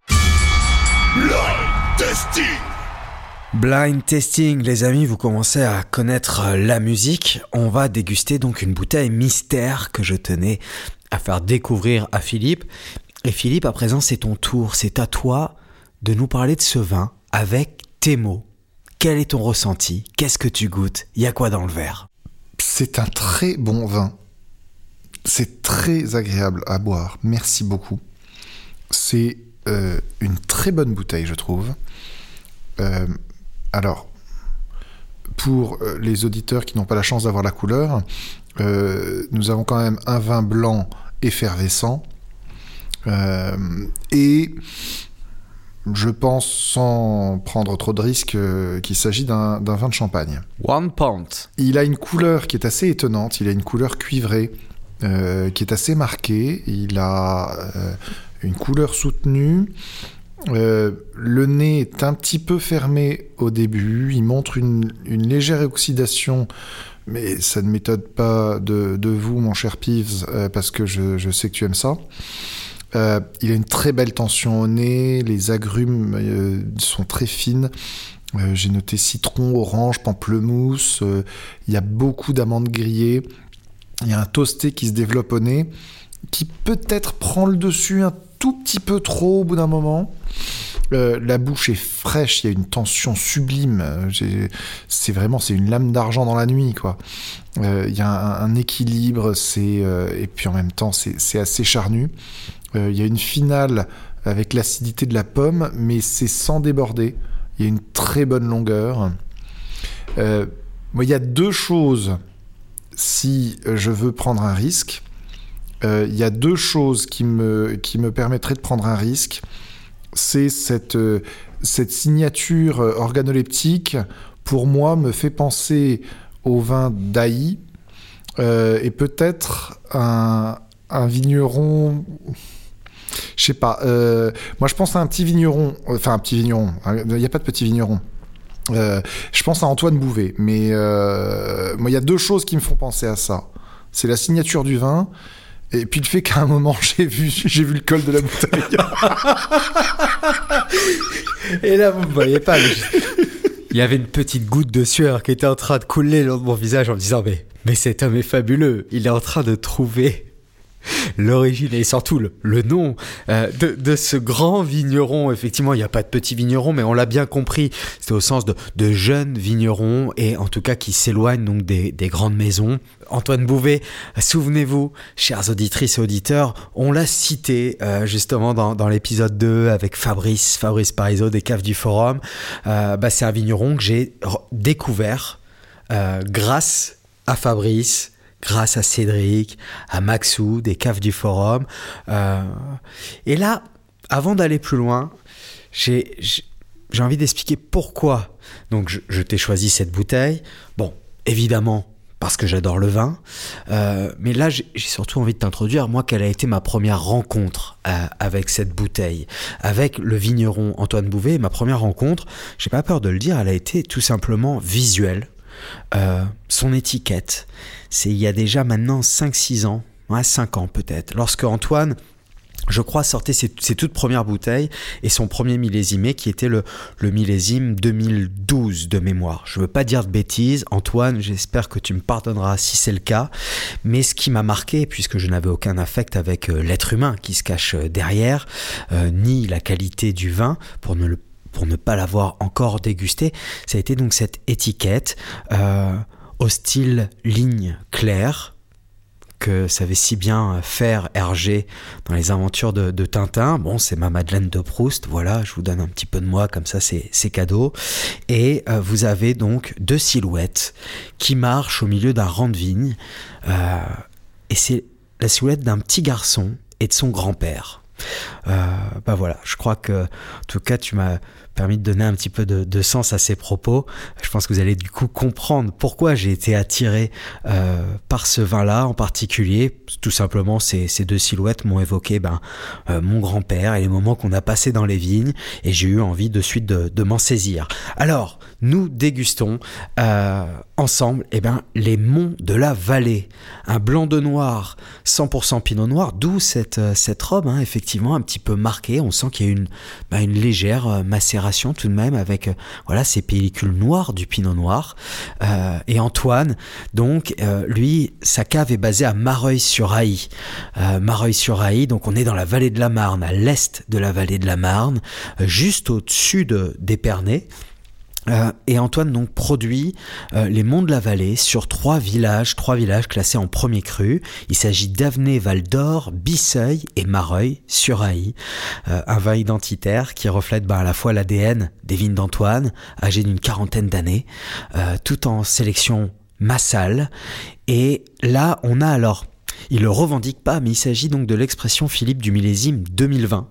Blind testing, les amis, vous commencez à connaître euh, la musique. On va déguster donc une bouteille mystère que je tenais à faire découvrir à Philippe. Et Philippe, à présent, c'est ton tour. C'est à toi de nous parler de ce vin avec tes mots. Quel est ton ressenti? Qu'est-ce que tu goûtes? Il y a quoi dans le verre? C'est un très bon vin. C'est très agréable à boire. Merci beaucoup. C'est euh, une très bonne bouteille, je trouve. Euh, alors, pour euh, les auditeurs qui n'ont pas la chance d'avoir la couleur, nous avons quand même un vin blanc effervescent. Euh, et je pense, sans prendre trop de risques, euh, qu'il s'agit d'un vin de champagne. One Pont. Il a une couleur qui est assez étonnante. Il a une couleur cuivrée euh, qui est assez marquée. Il a euh, une couleur soutenue. Le nez est un petit peu fermé au début. Il montre une, une légère oxydation. Mais ça ne m'étonne pas de, de vous, mon cher Peeves, euh, parce que je, je sais que tu aimes ça. Euh, il a une très belle tension au nez. Les agrumes euh, sont très fines. Euh, J'ai noté citron, orange, pamplemousse. Il y a beaucoup d'amandes grillées. Il y a un toasté qui se développe au nez, qui peut-être prend le dessus un tout petit peu trop au bout d'un moment. Euh, la bouche est fraîche, il y a une tension sublime. C'est vraiment, c'est une lame d'argent dans la nuit, quoi. Euh, Il y a un, équilibre, c'est euh, et puis en même temps, c'est assez charnu. Il y a une finale avec l'acidité de la pomme, mais c'est sans déborder. Il y a une très bonne longueur. Il y a deux choses si je veux prendre un risque. Euh, Il y a deux choses qui me, qui me permettraient de prendre un risque. C'est cette, euh, cette signature euh, organoleptique, pour moi, me fait penser au vin d'Aï euh, et peut-être un, un vigneron. Je sais pas. euh, moi, je pense à un petit vigneron. Enfin, un petit vigneron. Il n'y a pas de petit vigneron. Euh, je pense à Antoine Bouvet. Mais euh, il y a deux choses qui me font penser à ça. C'est la signature du vin. Et puis le fait qu'à un moment j'ai vu j'ai vu le col de la bouteille. Et là, vous ne voyez pas. Il y avait une petite goutte de sueur qui était en train de couler le mon visage en me disant Mais, mais cet homme est fabuleux. Il est en train de trouver l'origine et surtout le, le nom euh, de, ce grand vigneron. Effectivement, il n'y a pas de petit vigneron, mais on l'a bien compris. C'est au sens de, jeunes vignerons et en tout cas qui s'éloignent donc des, des grandes maisons. Antoine Bouvet, souvenez-vous, chères auditrices et auditeurs, on l'a cité euh, justement dans, l'épisode 2 avec Fabrice, Fabrice Parisot des Caves du Forum. Euh, bah, c'est un vigneron que j'ai découvert grâce à Fabrice, grâce à Cédric, à Maxou des Caves du Forum. Euh, et là, avant d'aller plus loin, j'ai envie d'expliquer pourquoi. Donc, je, je t'ai choisi cette bouteille. Bon, évidemment, parce que j'adore le vin. Euh, mais là, j'ai surtout envie de t'introduire, moi, quelle a été ma première rencontre euh, avec cette bouteille, avec le vigneron Antoine Bouvet. Ma première rencontre, j'ai pas peur de le dire, elle a été tout simplement visuelle. Euh, son étiquette, c'est il y a déjà maintenant 5-6 ans, ouais, 5 ans peut-être, lorsque Antoine je crois, sortait ses, toutes premières bouteilles et son premier millésimé qui était le, millésime 2012 de mémoire. Je veux pas dire de bêtises, Antoine, j'espère que tu me pardonneras si c'est le cas, mais ce qui m'a marqué, puisque je n'avais aucun affect avec euh, l'être humain qui se cache euh, derrière, ni la qualité du vin, pour ne, le, pour ne pas l'avoir encore dégusté, ça a été donc cette étiquette au style ligne claire, que savait si bien faire Hergé dans les aventures de, Tintin. Bon, c'est ma Madeleine de Proust, voilà, je vous donne un petit peu de moi, comme ça c'est cadeau. Et euh, vous avez donc deux silhouettes qui marchent au milieu d'un rang de vigne. Euh, et c'est la silhouette d'un petit garçon et de son grand-père. Euh, bah voilà, je crois que, en tout cas, tu m'as permis de donner un petit peu de, sens à ces propos. Je pense que vous allez du coup comprendre pourquoi j'ai été attiré euh, par ce vin-là en particulier. Tout simplement, ces, ces deux silhouettes m'ont évoqué ben, euh, mon grand-père et les moments qu'on a passés dans les vignes et j'ai eu envie de suite de, m'en saisir. Alors, nous dégustons euh, ensemble eh ben, les monts de la vallée. Un blanc de noir, 100% pinot noir, d'où cette, cette robe, hein, effectivement, un petit peu marquée. On sent qu'il y a une, bah, une légère euh, tout de même avec voilà, ces pellicules noires du pinot noir. et Antoine, donc, lui, sa cave est basée à Mareuil-sur-Aï. Mareuil-sur-Aï, donc on est dans la vallée de la Marne, à l'est de la vallée de la Marne, juste au-dessus d'Épernay. Euh, et Antoine donc produit euh, les monts de la vallée sur trois villages, trois villages classés en premier cru. Il s'agit d'Avenay, Val d'Or, Bisseuil et Mareuil sur Aï. Euh, un vin identitaire qui reflète ben, à la fois l'ADN des vignes d'Antoine, âgé d'une quarantaine d'années, tout en sélection massale. Et là, on a alors il le revendique pas, mais il s'agit donc de l'expression Philippe du millésime 2020.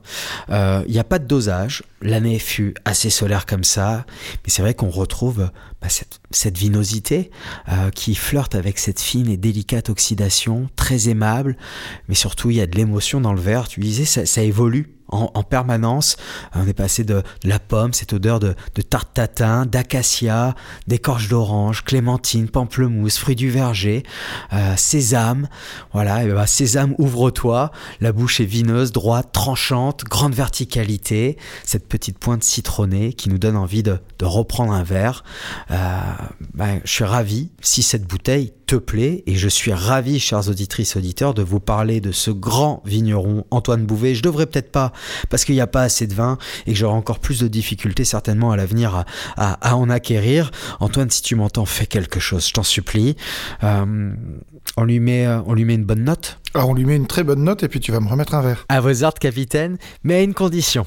Euh, il n'y a pas de dosage, l'année fut assez solaire comme ça, mais c'est vrai qu'on retrouve bah, cette, vinosité euh, qui flirte avec cette fine et délicate oxydation, très aimable, mais surtout il y a de l'émotion dans le verre. Tu disais, ça évolue en, permanence. On est passé de, la pomme, cette odeur de, tarte tatin, d'acacia, d'écorce d'orange, clémentine, pamplemousse, fruits du verger, euh, sésame. Voilà, ben, sésame, ouvre-toi. La bouche est vineuse, droite, tranchante, grande verticalité. Cette petite pointe citronnée qui nous donne envie de, reprendre un verre. Euh, ben, je suis ravi si cette bouteille te plaît et je suis ravi, chers auditrices auditeurs, de vous parler de ce grand vigneron Antoine Bouvet. Je devrais peut-être pas parce qu'il n'y a pas assez de vin et que j'aurai encore plus de difficultés certainement à l'avenir à, en acquérir. Antoine, si tu m'entends, fais quelque chose, je t'en supplie. Euh, on lui met, euh, on lui met une bonne note. Alors on lui met une très bonne note et puis tu vas me remettre un verre. À vos ordres, capitaine, mais à une condition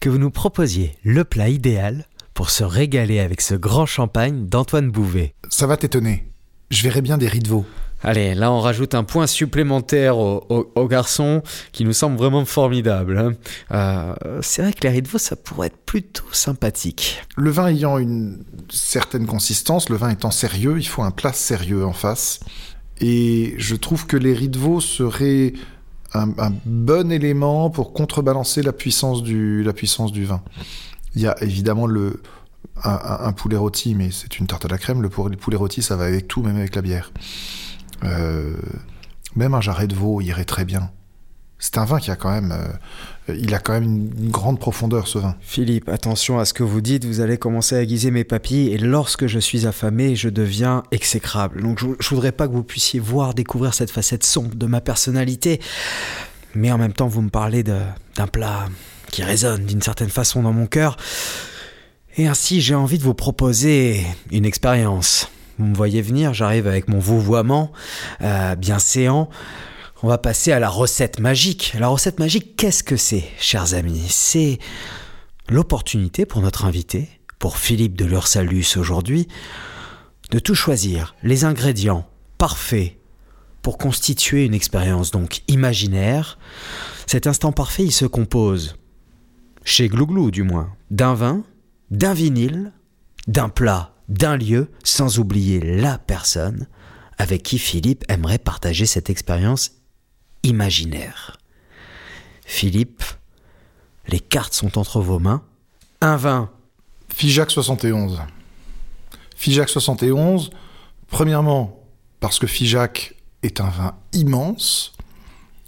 que vous nous proposiez le plat idéal pour se régaler avec ce grand champagne d'Antoine Bouvet. Ça va t'étonner je verrais bien des riz de veau. Allez, là on rajoute un point supplémentaire au, garçon qui nous semble vraiment formidable. Hein. Euh, c'est vrai que les riz de veau, ça pourrait être plutôt sympathique. Le vin ayant une certaine consistance, le vin étant sérieux, il faut un plat sérieux en face. Et je trouve que les riz de veau seraient un, bon élément pour contrebalancer la puissance du, la puissance du vin. Il y a évidemment le, un, poulet rôti, mais c'est une tarte à la crème. Le poulet rôti, ça va avec tout, même avec la bière. Euh, même un jarret de veau irait très bien. C'est un vin qui a quand même, euh, il a quand même une, grande profondeur ce vin. Philippe, attention à ce que vous dites. Vous allez commencer à aiguiser mes papilles et lorsque je suis affamé, je deviens exécrable. Donc je, je voudrais pas que vous puissiez voir, découvrir cette facette sombre de ma personnalité, mais en même temps vous me parlez d'un plat qui résonne d'une certaine façon dans mon cœur. Et ainsi, j'ai envie de vous proposer une expérience. Vous me voyez venir, j'arrive avec mon vouvoiement euh, bien séant. On va passer à la recette magique. La recette magique, qu'est-ce que c'est, chers amis? C'est l'opportunité pour notre invité, pour Philippe de l'Ursalus aujourd'hui, de tout choisir, les ingrédients parfaits pour constituer une expérience donc imaginaire. Cet instant parfait, il se compose, chez Glouglou du moins, d'un vin, d'un vinyle, d'un plat, d'un lieu, sans oublier la personne avec qui Philippe aimerait partager cette expérience imaginaire. Philippe, les cartes sont entre vos mains. Un vin. Figeac 71. Figeac 71, premièrement, parce que Figeac est un vin immense,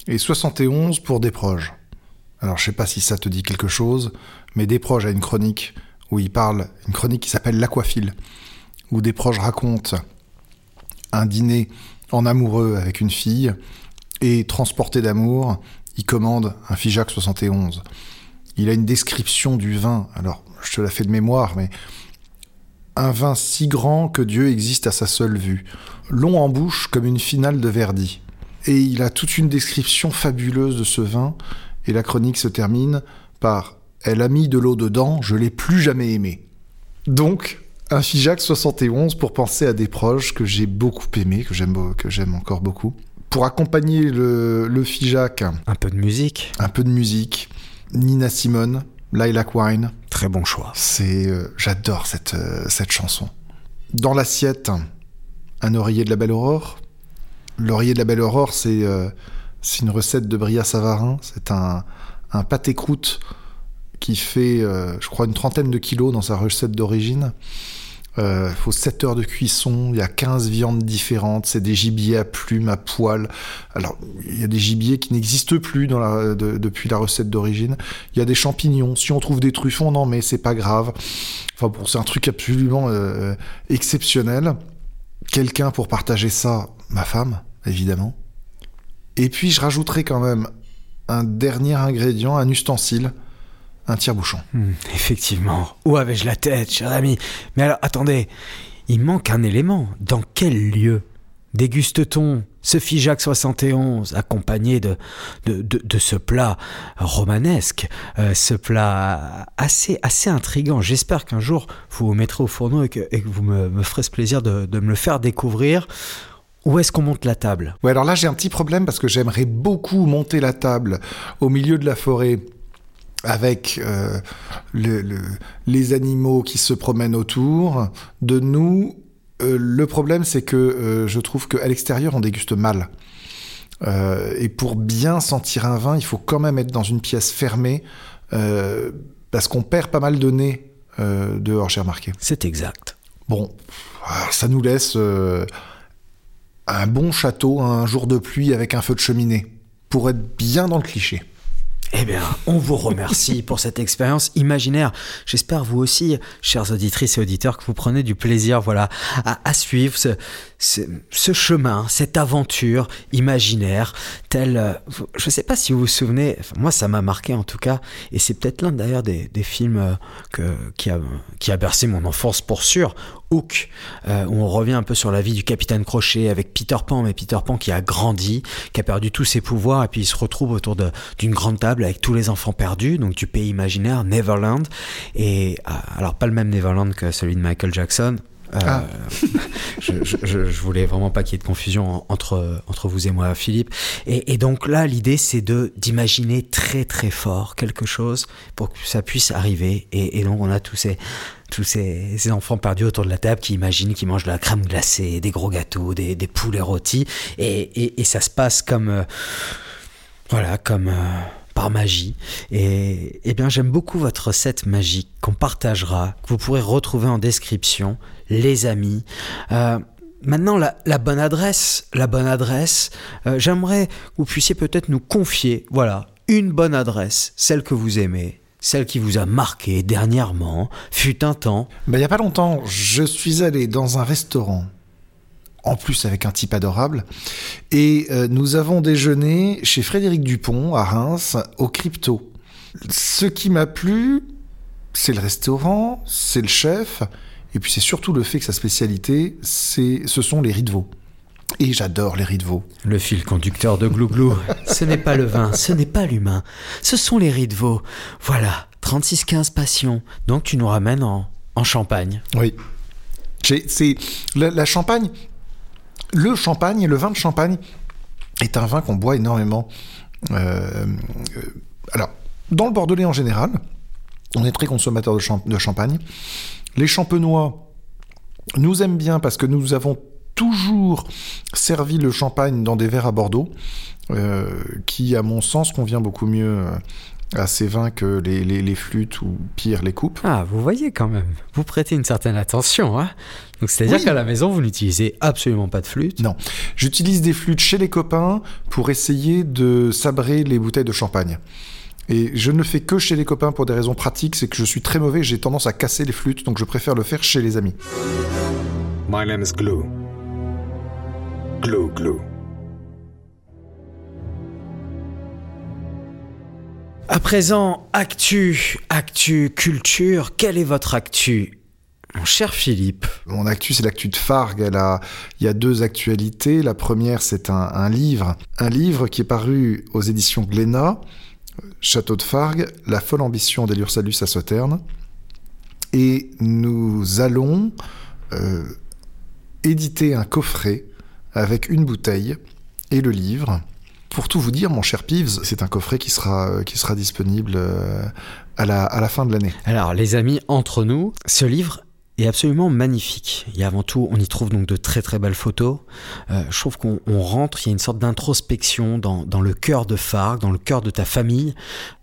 et 71 pour Desproges. Alors je sais pas si ça te dit quelque chose, mais Desproges a une chronique où il parle, une chronique qui s'appelle L'aquaphile, où Desproges raconte un dîner en amoureux avec une fille, et transporté d'amour, il commande un Figeac 71. Il a une description du vin, alors je te la fais de mémoire, mais un vin si grand que Dieu existe à sa seule vue, long en bouche comme une finale de Verdi. Et il a toute une description fabuleuse de ce vin, et la chronique se termine par Elle a mis de l'eau dedans, je l'ai plus jamais aimé. Donc, un Figeac 71 pour penser à des proches que j'ai beaucoup aimé, que j'aime, que j'aime encore beaucoup. Pour accompagner le, le Figeac, Un peu de musique. un peu de musique, Nina Simone, Lilac Wine, Très bon choix. c'est, euh, j'adore cette, euh, cette chanson. Dans l'assiette, un oreiller de la Belle Aurore. L'oreiller de la Belle Aurore, c'est euh, c'est une recette de Bria Savarin. C'est un, un pâté croûte qui fait, euh, je crois, une trentaine de kilos dans sa recette d'origine. Euh, Il faut 7 heures de cuisson, il y a 15 viandes différentes, c'est des gibiers à plumes, à poils. Alors, il y a des gibiers qui n'existent plus depuis la recette d'origine. Il y a des champignons. Si on trouve des truffes, on en met, c'est pas grave. Enfin, bon, c'est un truc absolument euh, exceptionnel. Quelqu'un pour partager ça, ma femme, évidemment. Et puis, je rajouterai quand même un dernier ingrédient, un ustensile, un tire-bouchon. Hmm, effectivement. Où avais-je la tête, cher ami? Mais alors, attendez, il manque un élément. Dans quel lieu déguste-t-on ce Figeac 71 accompagné de, de, de, de ce plat romanesque, euh, ce plat assez, assez intrigant J'espère qu'un jour vous vous mettrez au fourneau et que, et que vous me, me ferez ce plaisir de, de me le faire découvrir. Où est-ce qu'on monte la table? Ouais, alors là, j'ai un petit problème parce que j'aimerais beaucoup monter la table au milieu de la forêt avec euh, le- le- les animaux qui se promènent autour de nous. Euh, le problème, c'est que euh, je trouve qu'à l'extérieur, on déguste mal. Et pour bien sentir un vin, il faut quand même être dans une pièce fermée parce qu'on perd pas mal de nez dehors, j'ai remarqué. C'est exact. Bon, alors ça nous laisse un bon château un jour de pluie avec un feu de cheminée, pour être bien dans le cliché. Eh bien, on vous remercie pour cette expérience imaginaire. J'espère vous aussi, chères auditrices et auditeurs, que vous prenez du plaisir, voilà, à, à suivre ce, ce, chemin, cette aventure imaginaire, telle. euh, Je ne sais pas si vous vous souvenez. moi, ça m'a marqué en tout cas, et c'est peut-être l'un d'ailleurs des, films euh, qui a bercé mon enfance pour sûr. Hook, euh, où on revient un peu sur la vie du capitaine Crochet avec Peter Pan, mais Peter Pan qui a grandi, qui a perdu tous ses pouvoirs, et puis il se retrouve autour d'une grande table avec tous les enfants perdus, donc du pays imaginaire, Neverland. Et ah, alors, pas le même Neverland que celui de Michael Jackson. Euh, Ah. je, je, voulais vraiment pas qu'il y ait de confusion en- entre, entre vous et moi, Philippe. Et, et donc là, l'idée, c'est de d'imaginer très très fort quelque chose pour que ça puisse arriver. Et, et donc, on a tous ces tous ces, ces enfants perdus autour de la table qui imaginent qu'ils mangent de la crème glacée, des gros gâteaux, des, des poulets rôtis, et, et, et ça se passe comme euh, voilà, comme euh, par magie. Et, eh bien, j'aime beaucoup votre recette magique qu'on partagera, que vous pourrez retrouver en description, les amis. Euh, Maintenant, la, bonne adresse, la bonne adresse, euh, j'aimerais que vous puissiez peut-être nous confier, voilà, une bonne adresse, celle que vous aimez, celle qui vous a marqué dernièrement, fut un temps. Ben, il n'y a pas longtemps, je suis allé dans un restaurant, en plus avec un type adorable, et euh, nous avons déjeuné chez Frédéric Dupont, à Reims, au Crypto. Ce qui m'a plu, c'est le restaurant, c'est le chef, et puis c'est surtout le fait que sa spécialité, c'est, ce sont les riz de veau. Et j'adore les riz de veau. Le fil conducteur de Glouglou. ce n'est pas le vin, ce n'est pas l'humain, ce sont les riz de veau. Voilà, 36-15 passion. Donc tu nous ramènes en, en Champagne. Oui. C'est la, la Champagne. Le champagne, le vin de Champagne est un vin qu'on boit énormément. Euh, euh, alors, dans le Bordelais en général, on est très consommateur de, champ- de champagne. Les champenois nous aiment bien parce que nous avons toujours servi le champagne dans des verres à Bordeaux, euh, qui, à mon sens, convient beaucoup mieux à ces vins que les, les- les flûtes ou pire les coupes. Ah, vous voyez quand même, vous prêtez une certaine attention. Hein Donc c'est-à-dire Oui. qu'à la maison, vous n'utilisez absolument pas de flûte. Non. J'utilise des flûtes chez les copains pour essayer de sabrer les bouteilles de champagne. Et je ne le fais que chez les copains pour des raisons pratiques, c'est que je suis très mauvais, j'ai tendance à casser les flûtes, donc je préfère le faire chez les amis. My name is Glue. Glue, glue. À présent, actu, actu, culture, quelle est votre actu Mon cher Philippe, Mon actu, c'est l'actu de Fargue. Il y a deux actualités. La première, c'est un, livre. Un livre qui est paru aux éditions Glénat, Château de Fargue, La folle ambition d'Eliursalus à Sauterne. Et nous allons euh, éditer un coffret avec une bouteille et le livre. Pour tout vous dire, mon cher Peeves, c'est un coffret qui sera, euh, qui sera disponible euh, à la, à la fin de l'année. Alors, les amis, entre nous, ce livre est absolument magnifique. Et avant tout, on y trouve donc de très très belles photos. Euh, je trouve qu'on on rentre, il y a une sorte d'introspection dans, dans le cœur de Fargue, dans le cœur de ta famille,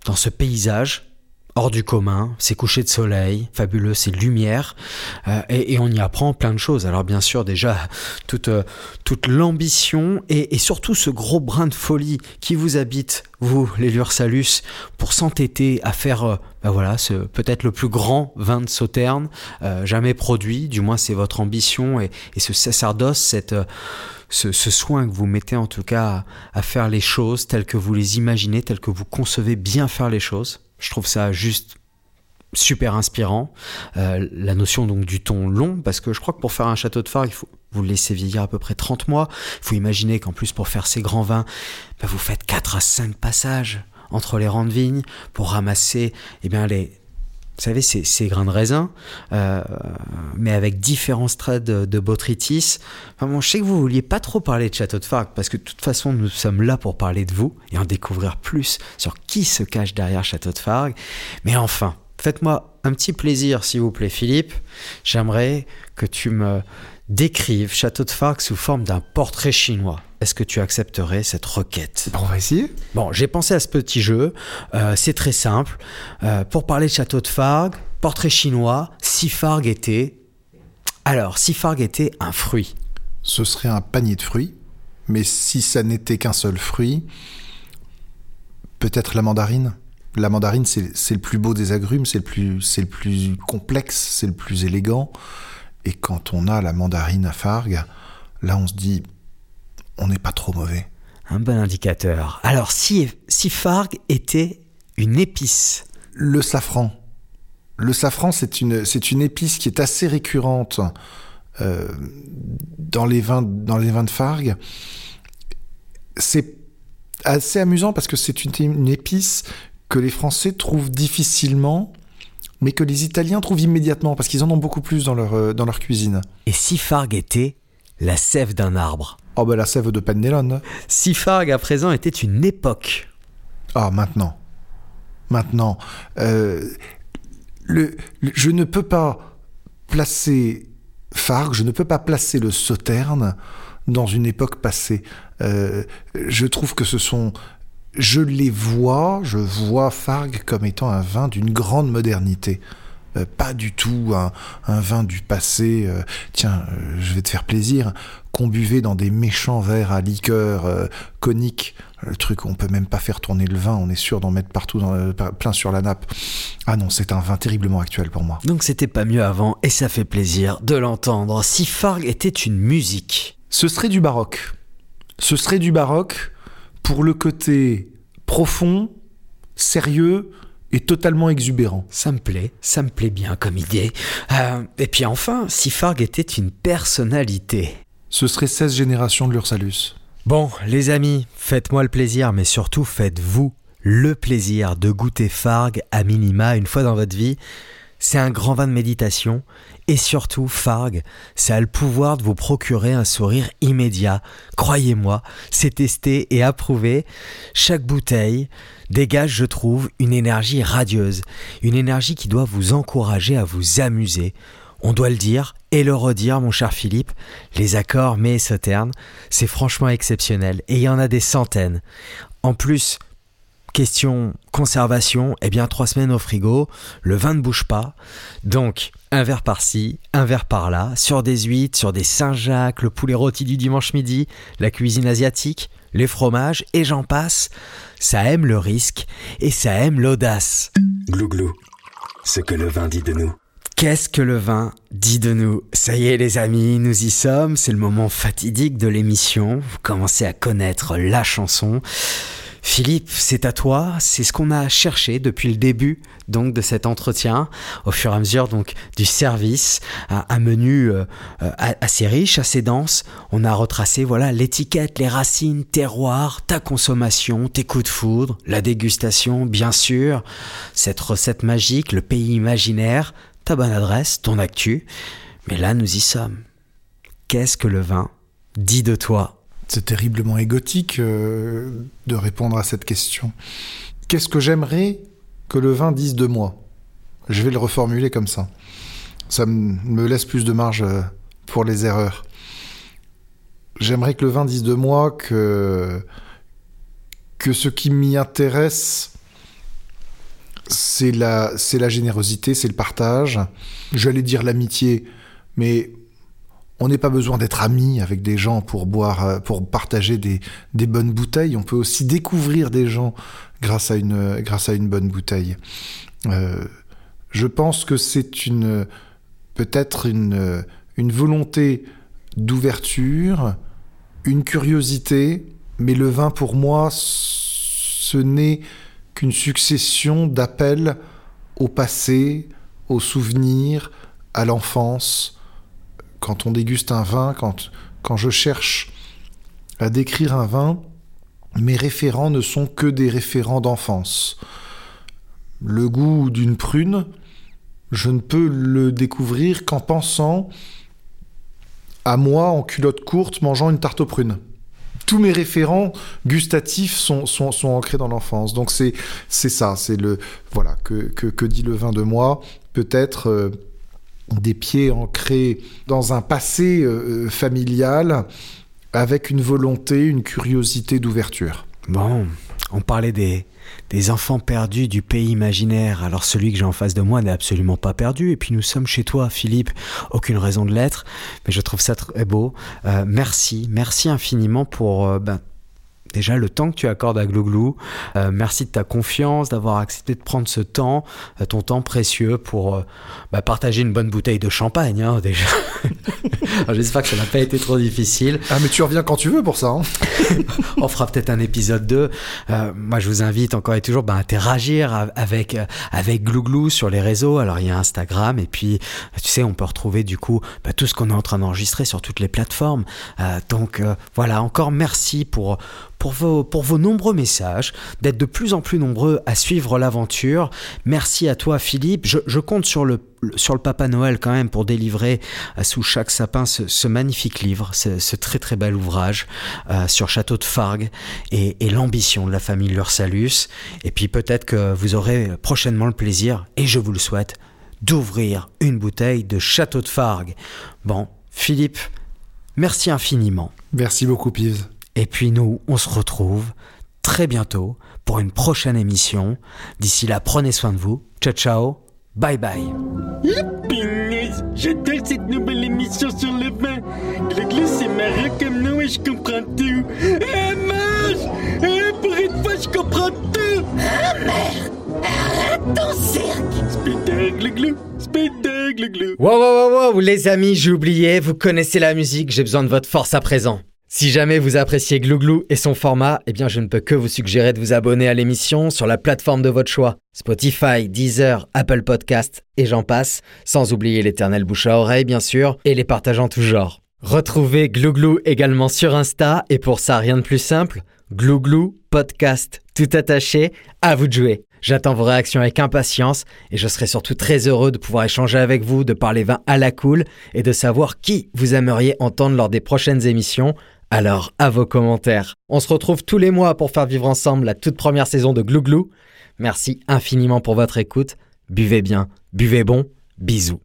dans ce paysage hors du commun, ces couchers de soleil fabuleux, ces lumières, euh, et, et on y apprend plein de choses. Alors bien sûr, déjà, toute, euh, toute l'ambition et, et surtout ce gros brin de folie qui vous habite, vous, les Lursalus, pour s'entêter à faire, ben voilà, ce peut-être le plus grand vin de Sauterne euh, jamais produit. Du moins, c'est votre ambition et, et ce sacerdoce, cette, ce, ce soin que vous mettez en tout cas à faire les choses telles que vous les imaginez, telles que vous concevez bien faire les choses. Je trouve ça juste super inspirant. Euh, la notion donc du ton long, parce que je crois que pour faire un château de phare, il faut vous le laisser vieillir à peu près 30 mois. Il faut imaginer qu'en plus pour faire ces grands vins, ben, vous faites 4 à 5 passages entre les rangs de vignes pour ramasser eh bien, les, vous savez, ces, ces grains de raisin, euh, mais avec différents strates de, botrytis. Je sais que vous vouliez pas trop parler de Château de Fargue, parce que de toute façon, nous sommes là pour parler de vous et en découvrir plus sur qui se cache derrière Château de Fargue. Mais enfin, faites-moi un petit plaisir, s'il vous plaît, Philippe. J'aimerais que tu me décrives Château de Fargue sous forme d'un portrait chinois. Est-ce que tu accepterais cette requête? On va essayer. Bon, j'ai pensé à ce petit jeu. Euh, c'est très simple. Euh, pour parler de château de Fargue, portrait chinois, si Fargue était. Alors, si Fargue était un fruit. ce serait un panier de fruits. Mais si ça n'était qu'un seul fruit, peut-être la mandarine. La mandarine, c'est c'est le plus beau des agrumes, c'est le plus, c'est le plus complexe, c'est le plus élégant. Et quand on a la mandarine à Fargue, là, on se dit, on n'est pas trop mauvais. Un bon indicateur. Alors, si, si Fargue était une épice. Le safran. Le safran, c'est une, c'est une épice qui est assez récurrente euh, dans, les vins, dans les vins de Fargue. C'est assez amusant parce que c'est une, une épice que les Français trouvent difficilement, mais que les Italiens trouvent immédiatement parce qu'ils en ont beaucoup plus dans leur, euh, dans leur cuisine. Et si Fargue était la sève d'un arbre? Oh, bah la sève de Pannelone. Si Fargue à présent était une époque. Ah, maintenant. Maintenant. Euh, le, le- je ne peux pas placer Fargue, je ne peux pas placer le Sauterne dans une époque passée. Euh, je trouve que ce sont. Je les vois, je vois Fargue comme étant un vin d'une grande modernité. Euh, pas du tout un, un vin du passé. euh, tiens, euh, je vais te faire plaisir. Qu'on buvait dans des méchants verres à liqueur euh, conique. Le truc où on peut même pas faire tourner le vin, on est sûr d'en mettre partout dans, euh, plein sur la nappe. Ah non, c'est un vin terriblement actuel pour moi. Donc c'était pas mieux avant et ça fait plaisir de l'entendre. Si Fargue était une musique. Ce serait du baroque. Ce serait du baroque pour le côté profond, sérieux et totalement exubérant. Ça me plaît, ça me plaît bien comme idée. Euh, et puis enfin, si Fargue était une personnalité. Ce serait 16 générations de l'Ursalus. Bon, les amis, faites-moi le plaisir, mais surtout faites-vous le plaisir de goûter Fargue à minima une fois dans votre vie. C'est un grand vin de méditation et surtout Fargue, ça a le pouvoir de vous procurer un sourire immédiat. Croyez-moi, c'est testé et approuvé. Chaque bouteille dégage, je trouve, une énergie radieuse, une énergie qui doit vous encourager à vous amuser. On doit le dire et le redire, mon cher Philippe, les accords mais sauternes, c'est franchement exceptionnel. Et il y en a des centaines. En plus, question conservation, eh bien trois semaines au frigo, le vin ne bouge pas. Donc un verre par-ci, un verre par-là, sur des huîtres, sur des Saint-Jacques, le poulet rôti du dimanche midi, la cuisine asiatique, les fromages, et j'en passe. Ça aime le risque et ça aime l'audace. Glou glou. Ce que le vin dit de nous. Qu'est-ce que le vin dit de nous? Ça y est les amis, nous y sommes, c'est le moment fatidique de l'émission, vous commencez à connaître la chanson. Philippe, c'est à toi, c'est ce qu'on a cherché depuis le début donc de cet entretien, au fur et à mesure donc du service, un, menu euh, euh, assez riche, assez dense. On a retracé voilà l'étiquette, les racines, terroir, ta consommation, tes coups de foudre, la dégustation, bien sûr, cette recette magique, le pays imaginaire, ta bonne adresse, ton actu. Mais là, nous y sommes. Qu'est-ce que le vin dit de toi? C'est terriblement égotique euh, de répondre à cette question. Qu'est-ce que j'aimerais que le vin dise de moi? Je vais le reformuler comme ça. Ça me laisse plus de marge euh, pour les erreurs. J'aimerais que le vin dise de moi que que ce qui m'y intéresse, c'est la, c'est la générosité, c'est le partage. J'allais dire l'amitié, mais on n'est pas besoin d'être amis avec des gens pour boire, euh, pour partager des, bonnes bouteilles. On peut aussi découvrir des gens grâce à une, grâce à une bonne bouteille. Euh, je pense que c'est une, peut-être une, une volonté d'ouverture, une curiosité, mais le vin pour moi, ce n'est qu'une succession d'appels au passé, aux souvenirs, à l'enfance. Quand on déguste un vin, quand, je cherche à décrire un vin, mes référents ne sont que des référents d'enfance. Le goût d'une prune, je ne peux le découvrir qu'en pensant à moi en culotte courte mangeant une tarte aux prunes tous mes référents gustatifs sont, ancrés dans l'enfance. Donc c'est ça, c'est le voilà que, dit le vin de moi. Peut-être euh, des pieds ancrés dans un passé euh, familial avec une volonté, une curiosité d'ouverture. Bon, on parlait des, des enfants perdus du pays imaginaire. Alors celui que j'ai en face de moi n'est absolument pas perdu. Et puis nous sommes chez toi, Philippe. Aucune raison de l'être. Mais je trouve ça très beau. Euh, merci, merci infiniment pour euh, ben, déjà le temps que tu accordes à Glouglou. Euh, merci de ta confiance, d'avoir accepté de prendre ce temps, euh, ton temps précieux pour euh, bah, partager une bonne bouteille de champagne hein, déjà. J'espère que ça n'a pas été trop difficile. Ah mais tu reviens quand tu veux pour ça. Hein On fera peut-être un épisode 2. Euh, moi je vous invite encore et toujours bah, à interagir avec, avec Glouglou sur les réseaux. Alors il y a Instagram et puis tu sais on peut retrouver du coup bah, tout ce qu'on est en train d'enregistrer sur toutes les plateformes. Donc voilà encore merci pour pour vos, nombreux messages, d'être de plus en plus nombreux à suivre l'aventure. Merci à toi Philippe. Je, compte sur le, Papa Noël quand même pour délivrer euh, sous chaque sapin ce, magnifique livre, ce, très très bel ouvrage euh, sur Château de Fargue et, et l'ambition de la famille Lursalus. Et puis peut-être que vous aurez prochainement le plaisir, et je vous le souhaite, d'ouvrir une bouteille de Château de Fargue. Bon, Philippe, merci infiniment. Merci beaucoup, Pives. Et puis nous, on se retrouve très bientôt pour une prochaine émission. D'ici là, prenez soin de vous. Ciao, ciao. Bye bye. J'adore cette nouvelle émission sur le vin. Glou c'est marrant comme nom et je comprends tout. Eh, mange! Eh, pour une fois, je comprends tout! Ah, merde! Arrête ton cirque! Wow, wow, wow, wow, les amis, j'ai oublié, vous connaissez la musique, j'ai besoin de votre force à présent. Si jamais vous appréciez Glouglou et son format, eh bien je ne peux que vous suggérer de vous abonner à l'émission sur la plateforme de votre choix. Spotify, Deezer, Apple Podcast et j'en passe, sans oublier l'éternel bouche à oreille bien sûr, et les partages en tout genre. Retrouvez Glouglou également sur Insta et pour ça rien de plus simple, Glouglou Podcast tout attaché, à vous de jouer. J'attends vos réactions avec impatience et je serai surtout très heureux de pouvoir échanger avec vous, de parler vin à la cool et de savoir qui vous aimeriez entendre lors des prochaines émissions. Alors, à vos commentaires. On se retrouve tous les mois pour faire vivre ensemble la toute première saison de Glouglou. Merci infiniment pour votre écoute. Buvez bien, buvez bon, bisous.